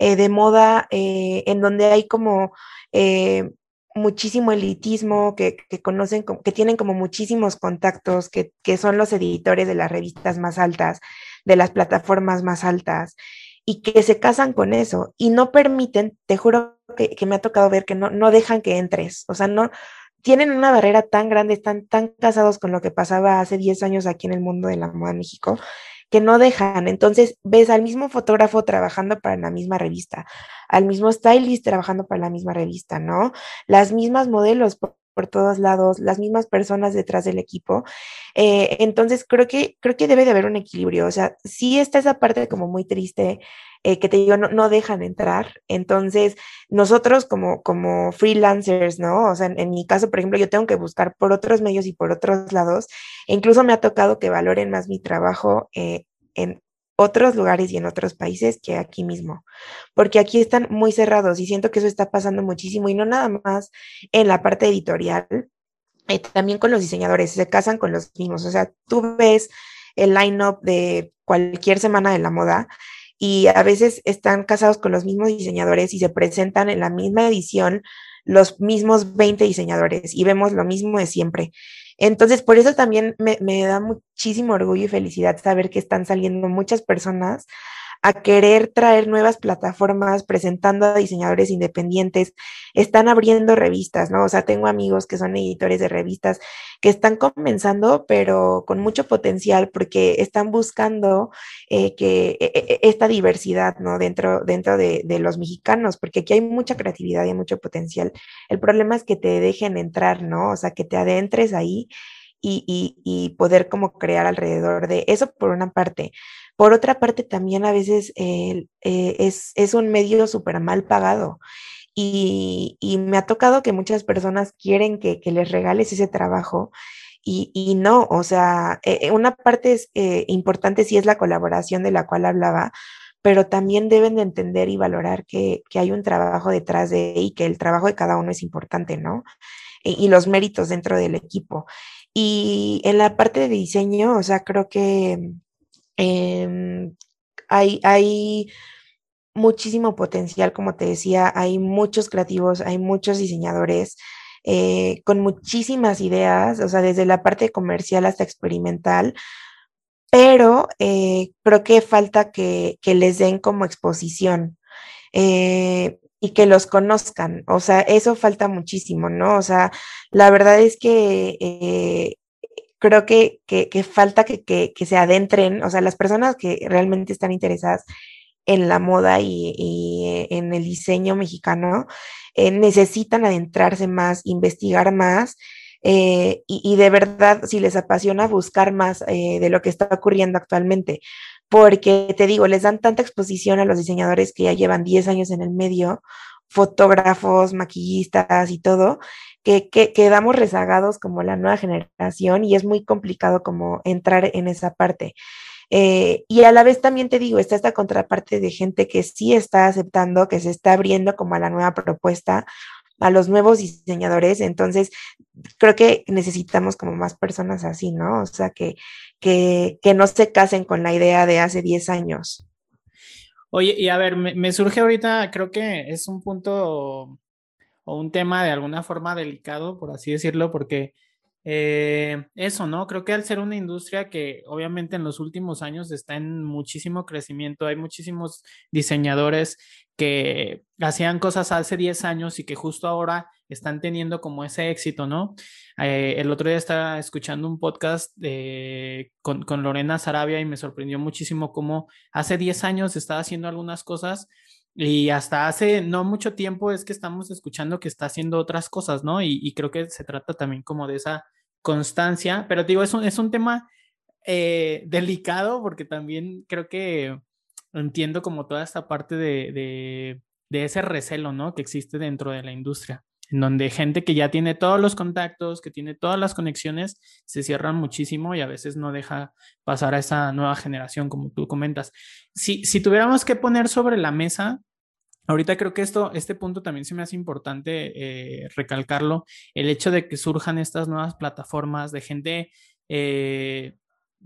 eh, de moda eh, en donde hay como eh, muchísimo elitismo, que, conocen, que tienen como muchísimos contactos, que, son los editores de las revistas más altas, de las plataformas más altas, y que se casan con eso y no permiten, te juro que, me ha tocado ver que no, no dejan que entres, o sea, no, tienen una barrera tan grande, están tan casados con lo que pasaba hace 10 años aquí en el mundo de la moda en México, que no dejan. Entonces ves al mismo fotógrafo trabajando para la misma revista, al mismo stylist trabajando para la misma revista, ¿no? Las mismas modelos por, todos lados, las mismas personas detrás del equipo. Eh, entonces creo que, creo que debe de haber un equilibrio. O sea, sí está esa parte como muy triste. Eh, que te digo, no, no, dejan entrar. Entonces, nosotros como, como freelancers, ¿no? O sea, en, mi caso, por ejemplo, yo tengo que buscar por otros medios y por otros lados. E incluso me ha tocado que valoren más mi trabajo eh, en otros lugares y en otros países que aquí mismo, porque aquí están muy cerrados y siento que eso está pasando muchísimo y no nada más en la parte editorial, eh, también con los diseñadores, se casan con los mismos, o sea, tú ves el line-up de cualquier semana de la moda y a veces están casados con los mismos diseñadores y se presentan en la misma edición los mismos 20 diseñadores y vemos lo mismo de siempre. Entonces, por eso también me, da muchísimo orgullo y felicidad saber que están saliendo muchas personas a querer traer nuevas plataformas presentando a diseñadores independientes, están abriendo revistas, ¿no? O sea, tengo amigos que son editores de revistas que están comenzando, pero con mucho potencial porque están buscando eh, que e, e, esta diversidad, ¿no? Dentro, dentro de, de, los mexicanos, porque aquí hay mucha creatividad y mucho potencial. El problema es que te dejen entrar, ¿no? O sea, que te adentres ahí. Y, y, poder como crear alrededor de eso por una parte. Por otra parte, también a veces eh, es, es, un medio súper mal pagado. Y, y, me ha tocado que muchas personas quieren que, que les regales ese trabajo y, y no, o sea, eh, eh, una parte es, importante sí es la colaboración de la cual hablaba, pero también deben de entender y valorar que, que hay un trabajo detrás de y que el trabajo de cada uno es importante, ¿no? Y los méritos dentro del equipo. Y en la parte de diseño, o sea, creo que Em, hay, hay muchísimo potencial, como te decía, hay muchos creativos, hay muchos diseñadores eh, con muchísimas ideas, o sea, desde la parte comercial hasta experimental, pero eh, creo que falta que, les den como exposición. Eh, y que los conozcan, o sea, eso falta muchísimo, ¿no? O sea, la verdad es que creo que, falta que, se adentren, o sea, las personas que realmente están interesadas en la moda y, en el diseño mexicano eh, necesitan adentrarse más, investigar más. Eh, y, de verdad, si les apasiona, buscar más eh, de lo que está ocurriendo actualmente. Porque te digo, les dan tanta exposición a los diseñadores que ya llevan 10 años en el medio, fotógrafos, maquillistas y todo, que, quedamos rezagados como la nueva generación y es muy complicado como entrar en esa parte. Eh, y a la vez también te digo, está esta contraparte de gente que sí está aceptando, que se está abriendo como a la nueva propuesta, a los nuevos diseñadores. Entonces, creo que necesitamos como más personas así, ¿no? O sea, que, que, que no se casen con la idea de hace 10 años. Oye, y a ver, me, surge ahorita, creo que es un punto o un tema de alguna forma delicado, por así decirlo, porque eh, eso, ¿no? Creo que al ser una industria que obviamente en los últimos años está en muchísimo crecimiento, hay muchísimos diseñadores que hacían cosas hace 10 años y que justo ahora están teniendo como ese éxito, ¿no? Eh, el otro día estaba escuchando un podcast con, con, Lorena Sarabia y me sorprendió muchísimo cómo hace 10 años estaba haciendo algunas cosas y hasta hace no mucho tiempo es que estamos escuchando que está haciendo otras cosas, ¿no? Y, creo que se trata también como de esa constancia, pero digo, es un, es un tema eh, delicado porque también creo que entiendo como toda esta parte de, de, de ese recelo, ¿no? Que existe dentro de la industria en donde gente que ya tiene todos los contactos, que tiene todas las conexiones, se cierran muchísimo y a veces no deja pasar a esa nueva generación, como tú comentas. Si, si tuviéramos que poner sobre la mesa, ahorita creo que esto, este punto también se me hace importante eh, recalcarlo, el hecho de que surjan estas nuevas plataformas de gente eh,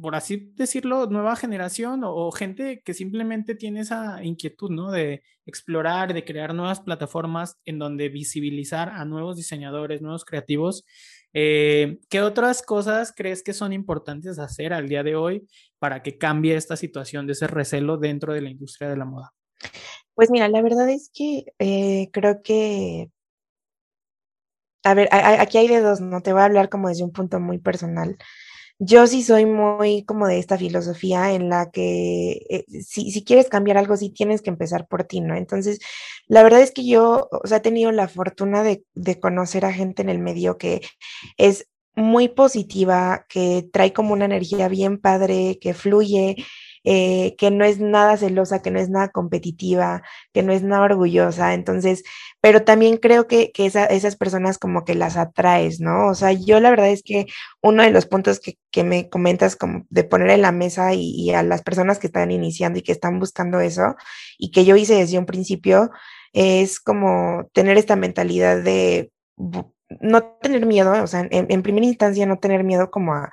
por así decirlo, nueva generación o, gente que simplemente tiene esa inquietud, ¿no? De explorar, de crear nuevas plataformas en donde visibilizar a nuevos diseñadores, nuevos creativos. Eh, ¿Qué otras cosas crees que son importantes hacer al día de hoy para que cambie esta situación de ese recelo dentro de la industria de la moda? Pues mira, la verdad es que eh, creo que a ver, aquí hay de dos, ¿no? Te voy a hablar como desde un punto muy personal. Yo sí soy muy como de esta filosofía en la que eh, si, si, quieres cambiar algo, sí tienes que empezar por ti, ¿no? Entonces, la verdad es que yo, o sea, he tenido la fortuna de, de conocer a gente en el medio que es muy positiva, que trae como una energía bien padre, que fluye, eh, que no es nada celosa, que no es nada competitiva, que no es nada orgullosa. Entonces, pero también creo que, que esas personas como que las atraes, ¿no? O sea, yo la verdad es que uno de los puntos que, que me comentas como de poner en la mesa y, a las personas que están iniciando y que están buscando eso y que yo hice desde un principio es como tener esta mentalidad de no tener miedo, o sea, en, en primera instancia no tener miedo como a,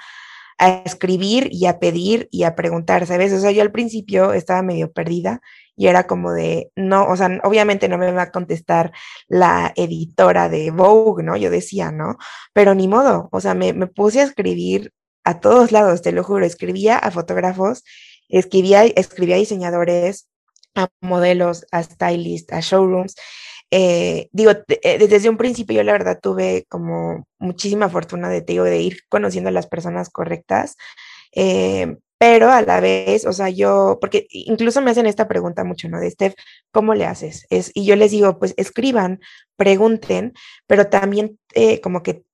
a escribir y a pedir y a preguntar, ¿sabes? O sea, yo al principio estaba medio perdida y era como de, no, o sea, obviamente no me va a contestar la editora de Vogue, ¿no? Yo decía, ¿no? Pero ni modo, o sea, me, me puse a escribir a todos lados, te lo juro, escribía a fotógrafos, escribía, escribía a diseñadores, a modelos, a stylists, a showrooms, eh, digo, eh, desde un principio yo la verdad tuve como muchísima fortuna de, digo, de ir conociendo a las personas correctas, eh, pero a la vez, o sea, yo, porque incluso me hacen esta pregunta mucho, ¿no? De Steph, ¿cómo le haces? Es, y yo les digo, pues escriban, pregunten, pero también como que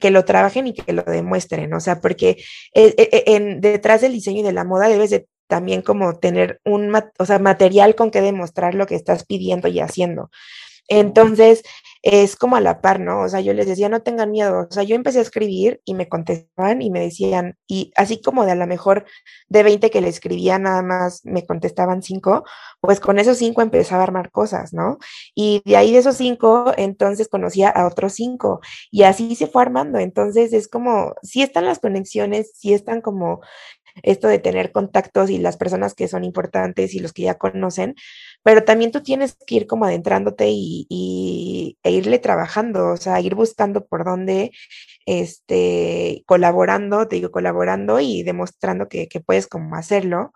que, lo trabajen y que lo demuestren, o sea, porque detrás del diseño y de la moda debes de también como tener un o sea, material con que demostrar lo que estás pidiendo y haciendo. Entonces, es como a la par, ¿no? O sea, yo les decía, no tengan miedo. O sea, yo empecé a escribir y me contestaban y me decían, y así como de a lo mejor de 20 que le escribía, nada más me contestaban 5, pues con esos 5 empezaba a armar cosas, ¿no? Y de ahí de esos 5, entonces conocía a otros 5 y así se fue armando. Entonces, es como, sí están las conexiones, sí están como esto de tener contactos y las personas que son importantes y los que ya conocen, pero también tú tienes que ir como adentrándote y, e irle trabajando, o sea, ir buscando por dónde, este, colaborando, te digo, colaborando y demostrando que, puedes como hacerlo.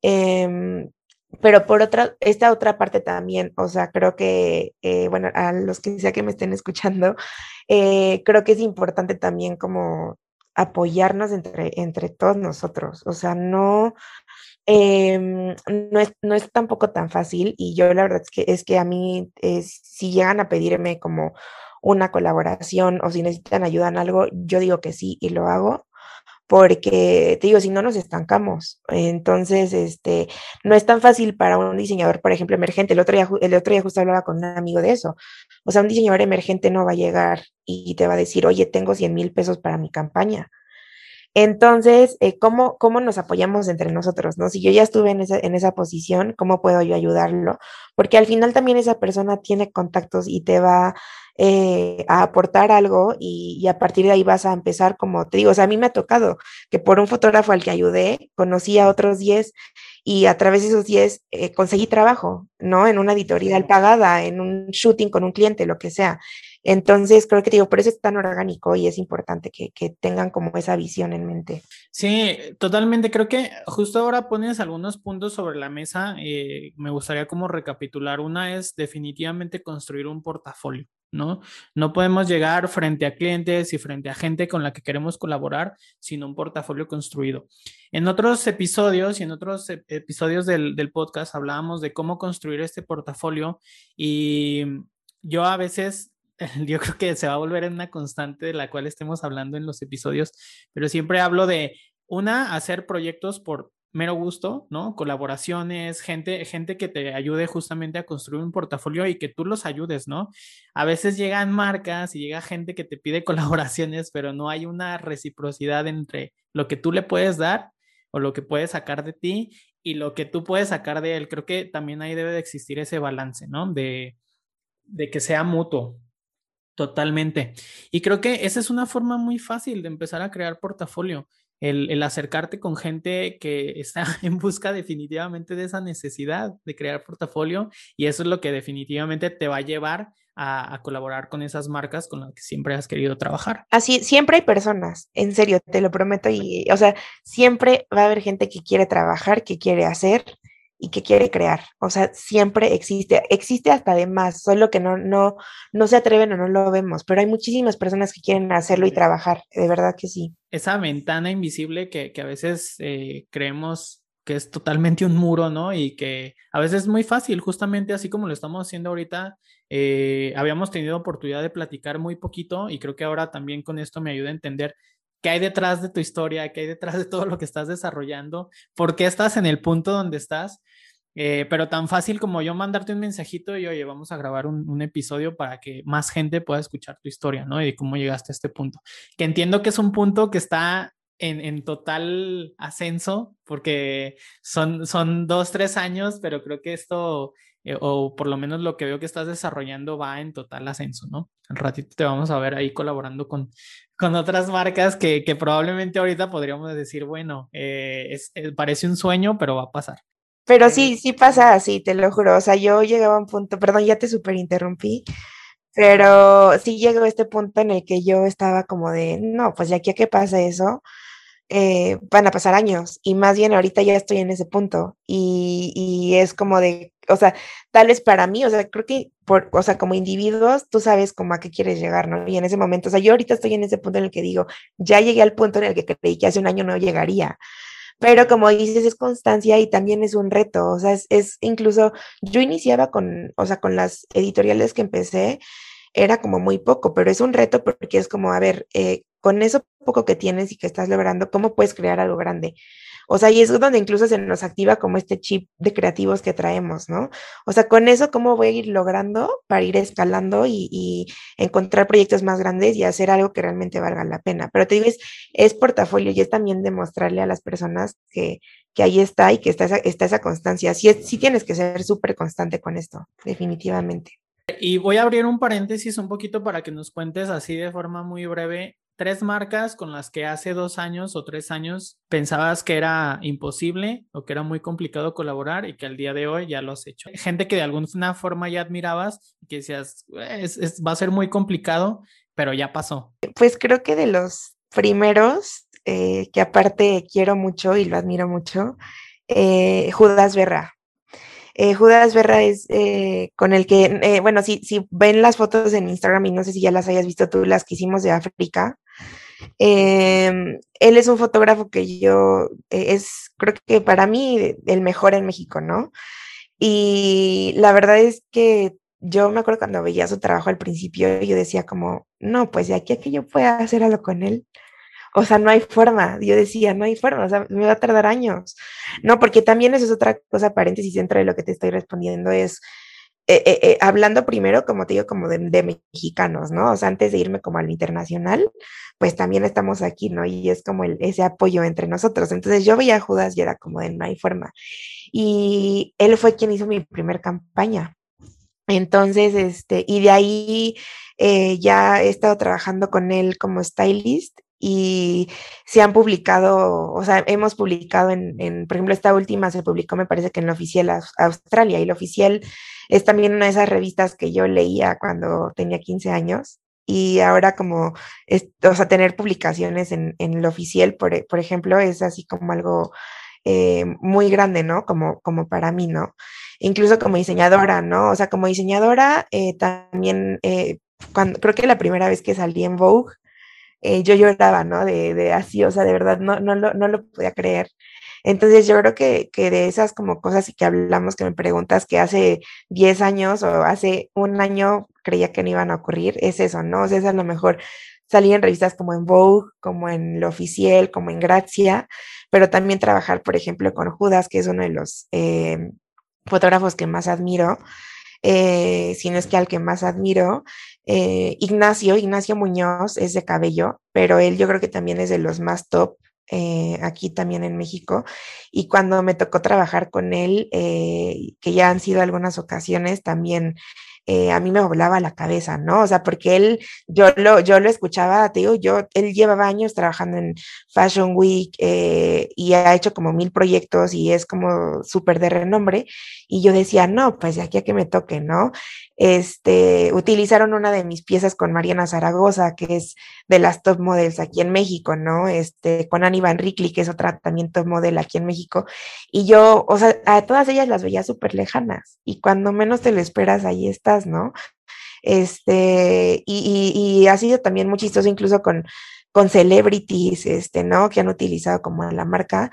Em, pero por otra, esta otra parte también, o sea, creo que, eh, bueno, a los que sea que me estén escuchando, eh, creo que es importante también como apoyarnos entre, entre todos nosotros, o sea, no, Em, no, es, no es tampoco tan fácil y yo la verdad es que, es que a mí, si llegan a pedirme como una colaboración o si necesitan ayuda en algo, yo digo que sí y lo hago porque te digo, si no nos estancamos. Entonces, este, no es tan fácil para un diseñador, por ejemplo, emergente. El otro día, el otro día justo hablaba con un amigo de eso. O sea, un diseñador emergente no va a llegar y te va a decir, oye, tengo 100 mil pesos para mi campaña Entonces, eh, ¿cómo, ¿cómo nos apoyamos entre nosotros? ¿no? Si yo ya estuve en esa, en esa posición, ¿cómo puedo yo ayudarlo? Porque al final también esa persona tiene contactos y te va eh, a aportar algo y, a partir de ahí vas a empezar, como te digo, o sea, a mí me ha tocado que por un fotógrafo al que ayudé, conocí a otros 10 y a través de esos 10 eh, conseguí trabajo, ¿no? En una editorial pagada, en un shooting con un cliente, lo que sea. Entonces, creo que digo, por eso es tan orgánico y es importante que, que, tengan como esa visión en mente. Sí, totalmente. Creo que justo ahora pones algunos puntos sobre la mesa. Eh, me gustaría como recapitular. Una es definitivamente construir un portafolio. ¿no? No podemos llegar frente a clientes y frente a gente con la que queremos colaborar sin un portafolio construido. En otros episodios y en otros episodios del, podcast hablábamos de cómo construir este portafolio y yo a veces, (laughs) yo creo que se va a volver en una constante de la cual estemos hablando en los episodios, pero siempre hablo de una, hacer proyectos por mero gusto, ¿no? Colaboraciones, gente, gente que te ayude justamente a construir un portafolio y que tú los ayudes, ¿no? A veces llegan marcas y llega gente que te pide (laughs) colaboraciones, pero no hay una reciprocidad entre lo que tú le puedes dar o lo que puedes sacar de ti y lo que tú puedes sacar de él. Creo que también ahí debe de existir ese balance, ¿no? De, de que sea mutuo. Totalmente. Y creo que esa es una forma muy fácil de empezar a crear portafolio el, acercarte con gente que está (laughs) en busca definitivamente de esa necesidad de crear portafolio y eso es lo que definitivamente te va a llevar a, colaborar con esas marcas con las que siempre has querido trabajar. Así, siempre hay personas, en serio, te lo prometo, y, o sea, siempre va a haber gente que quiere trabajar, que quiere hacer, y que quiere crear. O sea, siempre existe, existe hasta de más, solo que no, no, no se atreven o no lo vemos, pero hay muchísimas personas que quieren hacerlo y trabajar, de verdad que sí. Esa ventana invisible que, que a veces eh, creemos que es totalmente un muro, ¿no? Y que a veces es muy fácil, justamente así como lo estamos haciendo ahorita. Eh, habíamos tenido oportunidad de platicar muy poquito y creo que ahora también con esto me ayuda a entender qué hay detrás de tu historia, qué hay detrás de todo lo que estás desarrollando, por qué estás en el punto donde estás. Eh, pero tan fácil como yo mandarte un mensajito y oye, vamos a grabar un, episodio para que más gente pueda escuchar tu historia, ¿no? Y de cómo llegaste a este punto. Que entiendo que es un punto que está en, total ascenso, porque son, son dos, tres años, pero creo que esto, eh, o por lo menos lo que veo que estás desarrollando, va en total ascenso, ¿no? Al ratito te vamos a ver ahí colaborando con, con otras marcas que, que probablemente ahorita podríamos decir, bueno, eh, parece un sueño, pero va a pasar. Pero sí, sí pasa así, te lo juro. O sea, yo llegaba a un punto, perdón, ya te super interrumpí, pero sí llegó a este punto en el que yo estaba como de, no, pues ya aquí a que pasa eso, eh, van a pasar años y más bien ahorita ya estoy en ese punto y, y, es como de, o sea, tal vez para mí, o sea, creo que, por, o sea, como individuos, tú sabes como a qué quieres llegar, ¿no? Y en ese momento, o sea, yo ahorita estoy en ese punto en el que digo, ya llegué al punto en el que creí que hace un año no llegaría. Pero como dices, es constancia y también es un reto. O sea, es, incluso, yo iniciaba con, o sea, con las editoriales que empecé, era como muy poco, pero es un reto porque es como, a ver, eh, con eso poco que tienes y que estás logrando, ¿cómo puedes crear algo grande? O sea, y es donde incluso se nos activa como este chip de creativos que traemos, ¿no? O sea, con eso, ¿cómo voy a ir logrando para ir escalando y, encontrar proyectos más grandes y hacer algo que realmente valga la pena? Pero te digo, es, es portafolio y es también demostrarle a las personas que, que ahí está y que está esa, está esa constancia. Sí, sí tienes que ser súper constante con esto, definitivamente. Y voy a abrir un paréntesis un poquito para que nos cuentes así de forma muy breve tres marcas con las que hace dos años o tres años pensabas que era imposible o que era muy complicado colaborar y que al día de hoy ya lo has hecho. Gente que de alguna forma ya admirabas y que decías, va a ser muy complicado, pero ya pasó. Pues creo que de los primeros, eh, que aparte quiero mucho y lo admiro mucho, eh, Judas Berra. Eh, Judas Berra es con el que, bueno, si, si ven las fotos en Instagram y no sé si ya las hayas visto tú, las que hicimos de África, Em, él es un fotógrafo que yo, eh, es creo que para mí el mejor en México, ¿no? Y la verdad es que yo me acuerdo cuando veía su trabajo al principio, yo decía como, no, pues de aquí a que yo pueda hacer algo con él. O sea, no hay forma. Yo decía, no hay forma, o sea, me va a tardar años. No, porque también eso es otra cosa, paréntesis dentro de lo que te estoy respondiendo, es eh, eh, eh, hablando primero, como te digo, como de, mexicanos, ¿no? O sea, antes de irme como al internacional, pues también estamos aquí, ¿no? Y es como el, ese apoyo entre nosotros. Entonces yo veía a Judas y era como de no hay forma. Y él fue quien hizo mi primer campaña. Entonces, este, y de ahí ya he estado trabajando con él como stylist y se han publicado, o sea, hemos publicado en, en, por ejemplo, esta última se publicó, me parece que en la oficial Australia, y la oficial es también una de esas revistas que yo leía cuando tenía 15 años. Y ahora como, o sea, tener publicaciones en, en lo oficial, por, por, ejemplo, es así como algo eh, muy grande, ¿no? Como, como para mí, ¿no? Incluso como diseñadora, ¿no? O sea, como diseñadora, eh, también, eh, cuando, creo que la primera vez que salí en Vogue, eh, yo lloraba, ¿no? De, de, así, o sea, de verdad no, no, lo, no lo podía creer. Entonces yo creo que, que, de esas como cosas y que hablamos, que me preguntas que hace 10 años o hace un año creía que no iban a ocurrir, es eso, ¿no? O sea, es a lo mejor salir en revistas como en Vogue, como en Lo Oficial, como en Gracia, pero también trabajar, por ejemplo, con Judas, que es uno de los eh, fotógrafos que más admiro, eh, si no es que al que más admiro, eh, Ignacio, Ignacio Muñoz es de cabello, pero él yo creo que también es de los más top eh, aquí también en México. Y cuando me tocó trabajar con él, eh, que ya han sido algunas ocasiones, también eh, a mí me volaba la cabeza, ¿no? O sea, porque él, yo lo, yo lo escuchaba, te digo, yo, él llevaba años trabajando en Fashion Week eh, y ha hecho como mil proyectos y es como súper de renombre. Y yo decía, no, pues de aquí a que me toque, ¿no? Este, utilizaron una de mis piezas con Mariana Zaragoza, que es de las top models aquí en México, ¿no? Este, con Annie Van Rickley, que es otra también top model aquí en México. Y yo, o sea, a todas ellas las veía súper lejanas. Y cuando menos te lo esperas, ahí estás ¿no? Este, y, ha sido también muy chistoso incluso con, con celebrities, este, ¿no? Que han utilizado como la marca.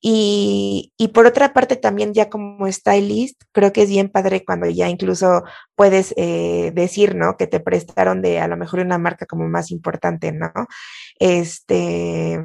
Y, por otra parte también ya como stylist, creo que es bien padre cuando ya incluso puedes eh, decir, ¿no? Que te prestaron de a lo mejor una marca como más importante, ¿no? Este,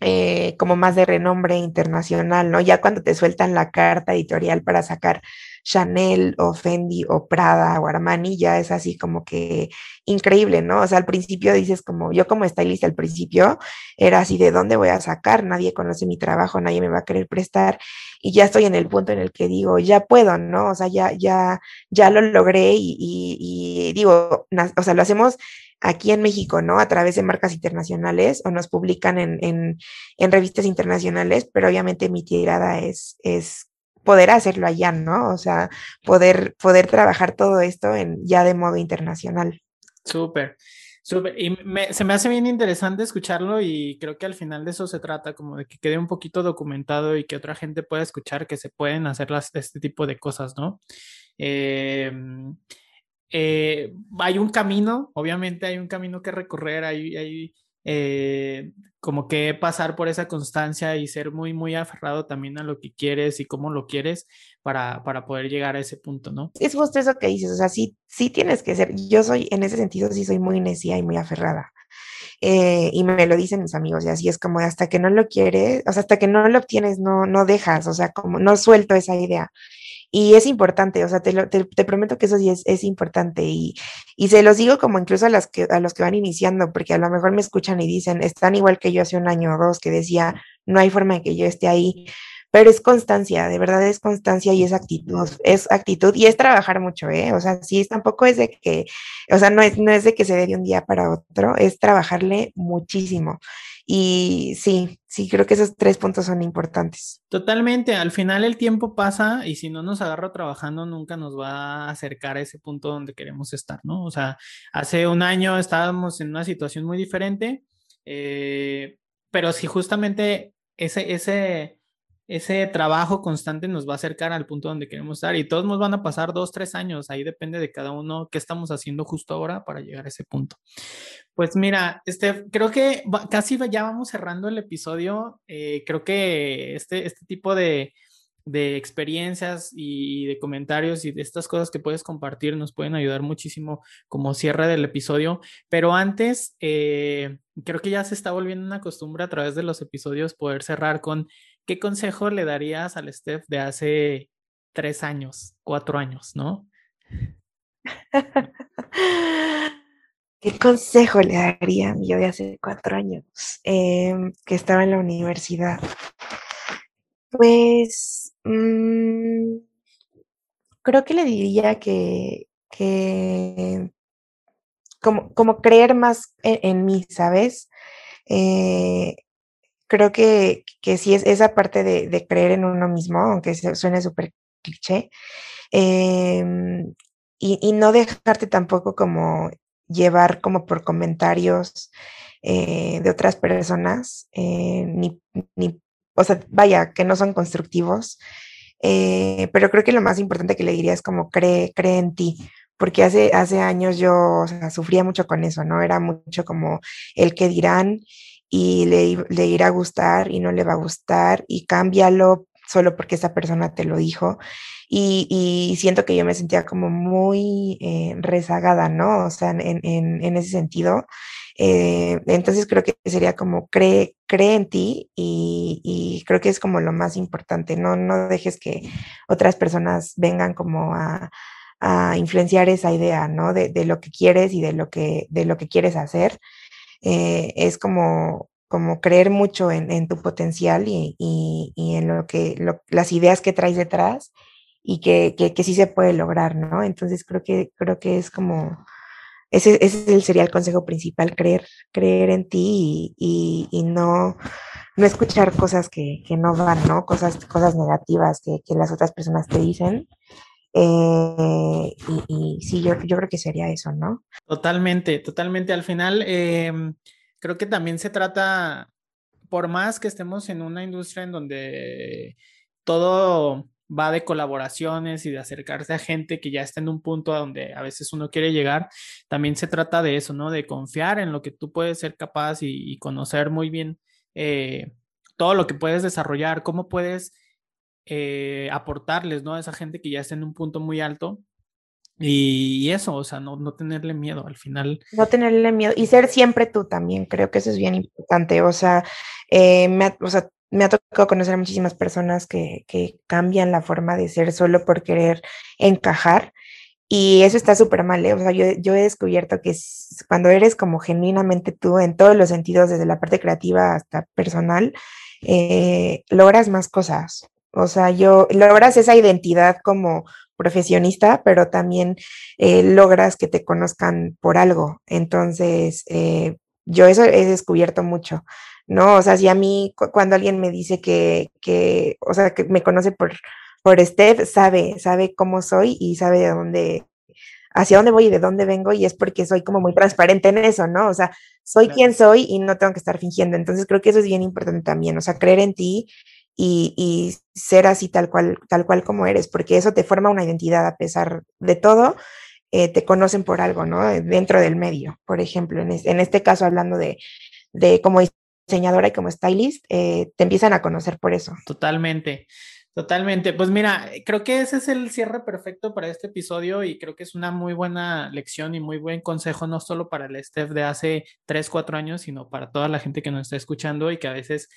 eh, como más de renombre internacional, ¿no? Ya cuando te sueltan la carta editorial para sacar Chanel o Fendi o Prada o Armani, ya es así como que increíble, ¿no? O sea, al principio dices como, yo como stylist al principio era así de dónde voy a sacar, nadie conoce mi trabajo, nadie me va a querer prestar y ya estoy en el punto en el que digo, ya puedo, ¿no? O sea, ya, ya, ya lo logré y, y digo, o sea, lo hacemos aquí en México, ¿no? A través de marcas internacionales o nos publican en, en, revistas internacionales, pero obviamente mi tirada es, es poder hacerlo allá, ¿no? O sea, poder, poder trabajar todo esto en, ya de modo internacional. Súper, súper. Y se me hace bien interesante escucharlo y creo que al final de eso se trata, como de que quede un poquito documentado y que otra gente pueda escuchar que se pueden hacer las, este tipo de cosas, ¿no? Em, eh, hay un camino, obviamente hay un camino que recorrer, hay, hay eh, como que pasar por esa constancia y ser muy, muy aferrado también a lo que quieres y cómo lo quieres para, para poder llegar a ese punto, ¿no? Es justo eso que dices, o sea, sí, sí tienes que ser, yo soy, en ese sentido, sí soy muy necia y muy aferrada. Eh, y me lo dicen mis amigos, y así es como hasta que no lo quieres, o sea, hasta que no lo obtienes, no, no dejas, o sea, como no suelto esa idea. Y es importante, o sea, te, te, prometo que eso sí es, es importante. Y, y, se los digo como incluso a, las que, a los que van iniciando, porque a lo mejor me escuchan y dicen, están igual que yo hace un año o dos, que decía, no hay forma de que yo esté ahí. Pero es constancia, de verdad es constancia y es actitud, es actitud y es trabajar mucho, ¿eh? O sea, sí, tampoco es de que, o sea, no es, no es de que se dé de un día para otro, es trabajarle muchísimo. Y sí, sí, creo que esos tres puntos son importantes. Totalmente, al final el tiempo pasa y si no nos agarra trabajando nunca nos va a acercar a ese punto donde queremos estar, ¿no? O sea, hace un año estábamos en una situación muy diferente, eh, pero si justamente ese, ese, ese trabajo constante nos va a acercar al punto donde queremos estar y todos nos van a pasar dos, tres años, ahí depende de cada uno qué estamos haciendo justo ahora para llegar a ese punto. Pues mira, este, creo que casi ya vamos cerrando el episodio, eh, creo que este, este tipo de, de experiencias y de comentarios y de estas cosas que puedes compartir nos pueden ayudar muchísimo como cierre del episodio. Pero antes, eh, creo que ya se está volviendo una costumbre a través de los episodios poder cerrar con ¿qué consejo le darías al Steph de hace tres años, cuatro años, ¿no? (laughs) ¿Qué consejo le daría a yo de hace cuatro años em, que estaba en la universidad? Pues mm, creo que le diría que, como, como, creer más en, mí, ¿sabes? Eh, creo que, que sí es esa parte de, creer en uno mismo, aunque suene súper cliché, em, y, no dejarte tampoco como llevar como por comentarios eh, de otras personas, eh, ni, ni, o sea, vaya, que no son constructivos, eh, pero creo que lo más importante que le diría es como cree, cree en ti, porque hace, hace años yo sufría mucho con eso, ¿no? Era mucho como el que dirán y le, irá a gustar y no le va a gustar y cámbialo solo porque esa persona te lo dijo. Y, siento que yo me sentía como muy eh, rezagada, ¿no? O sea, en, en, ese sentido. Eh, entonces creo que sería como cree, cree en ti y, creo que es como lo más importante, no, no dejes que otras personas vengan como a, influenciar esa idea, ¿no? De, de, lo que quieres y de lo que, de lo que quieres hacer. Eh, es como, como creer mucho en, tu potencial y, en lo que, las ideas que traes detrás y que, que, sí se puede lograr, ¿no? Entonces creo que, creo que es como, ese, ese sería el consejo principal, creer, creer en ti y, no, no escuchar cosas que, no van, ¿no? Cosas, cosas negativas que, las otras personas te dicen. Eh, y, sí, yo, yo creo que sería eso, ¿no? Totalmente, totalmente. Al final, em, creo que también se trata, por más que estemos en una industria en donde todo va de colaboraciones y de acercarse a gente que ya está en un punto a donde a veces uno quiere llegar, también se trata de eso, ¿no? De confiar en lo que tú puedes ser capaz y, conocer muy bien eh, todo lo que puedes desarrollar, cómo puedes eh, aportarles, ¿no? A esa gente que ya está en un punto muy alto. Y, eso, o sea, no, no tenerle miedo al final. No tenerle miedo y ser siempre tú también, creo que eso es bien importante. O sea, eh, me, o sea me ha tocado conocer a muchísimas personas que, cambian la forma de ser solo por querer encajar. Y eso está súper mal, ¿eh? O sea, yo, he descubierto que cuando eres como genuinamente tú en todos los sentidos, desde la parte creativa hasta personal, eh, logras más cosas. O sea, yo logras esa identidad como profesionista, pero también eh, logras que te conozcan por algo. Entonces, yo eso he descubierto mucho. ¿no? O sea, si a mí cuando alguien me dice que, que, o sea, que me conoce por, por Steph, sabe, sabe cómo soy y sabe de dónde, hacia dónde voy y de dónde vengo y es porque soy como muy transparente en eso, ¿no? O sea, soy quien soy y no tengo que estar fingiendo. Entonces creo que eso es bien importante también, o sea, creer en ti y, ser así tal cual, tal cual como eres, porque eso te forma una identidad a pesar de todo. Eh, te conocen por algo, ¿no? Dentro del medio, por ejemplo, en, en este caso hablando de, de como diseñadora y como stylist, eh, te empiezan a conocer por eso. Totalmente. Totalmente. Pues mira, creo que ese es el cierre perfecto para este episodio y creo que es una muy buena lección y muy buen consejo, no solo para el Steph de hace 3, 4 años, sino para toda la gente que nos está escuchando y que a veces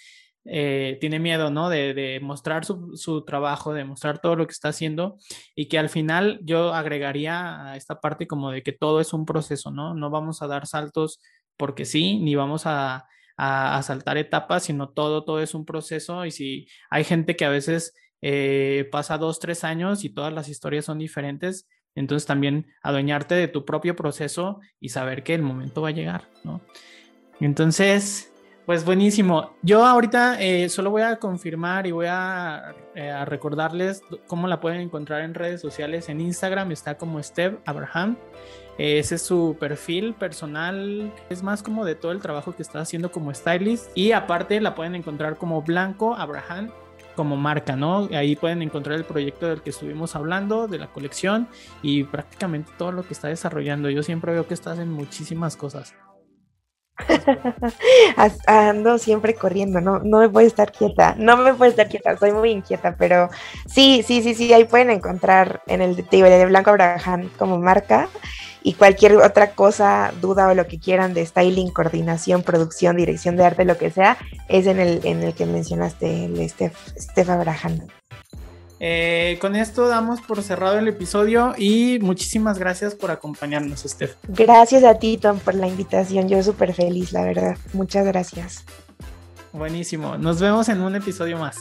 eh, tiene miedo, ¿no? De, mostrar su, trabajo, de mostrar todo lo que está haciendo y que al final yo agregaría a esta parte como de que todo es un proceso, ¿no? No vamos a dar saltos porque sí, ni vamos a a, saltar etapas, sino todo, todo es un proceso y si hay gente que a veces eh, pasa dos, tres años y todas las historias son diferentes, entonces también adueñarte de tu propio proceso y saber que el momento va a llegar, ¿no? Entonces, pues buenísimo. Yo ahorita eh, solo voy a confirmar y voy a, eh, a, recordarles cómo la pueden encontrar en redes sociales. En Instagram está como Steph Abraham. Ese es su perfil personal. Es más como de todo el trabajo que está haciendo como stylist. Y aparte la pueden encontrar como Blanco Abraham como marca, ¿no? Ahí pueden encontrar el proyecto del que estuvimos hablando, de la colección y prácticamente todo lo que está desarrollando. Yo siempre veo que estás en muchísimas cosas. (laughs) Ando siempre corriendo, no, no me puedo estar quieta, no me puedo estar quieta, soy muy inquieta, pero sí, sí, sí, sí, ahí pueden encontrar en el de Blanco Abraham como marca y cualquier otra cosa, duda o lo que quieran de styling, coordinación, producción, dirección de arte, lo que sea, es en el, en el que mencionaste, el Steph, Steph Abraham. Eh, con esto damos por cerrado el episodio y muchísimas gracias por acompañarnos, Steph. Gracias a ti, Tom, por la invitación. Yo súper feliz, la verdad. Muchas gracias. Buenísimo. Nos vemos en un episodio más.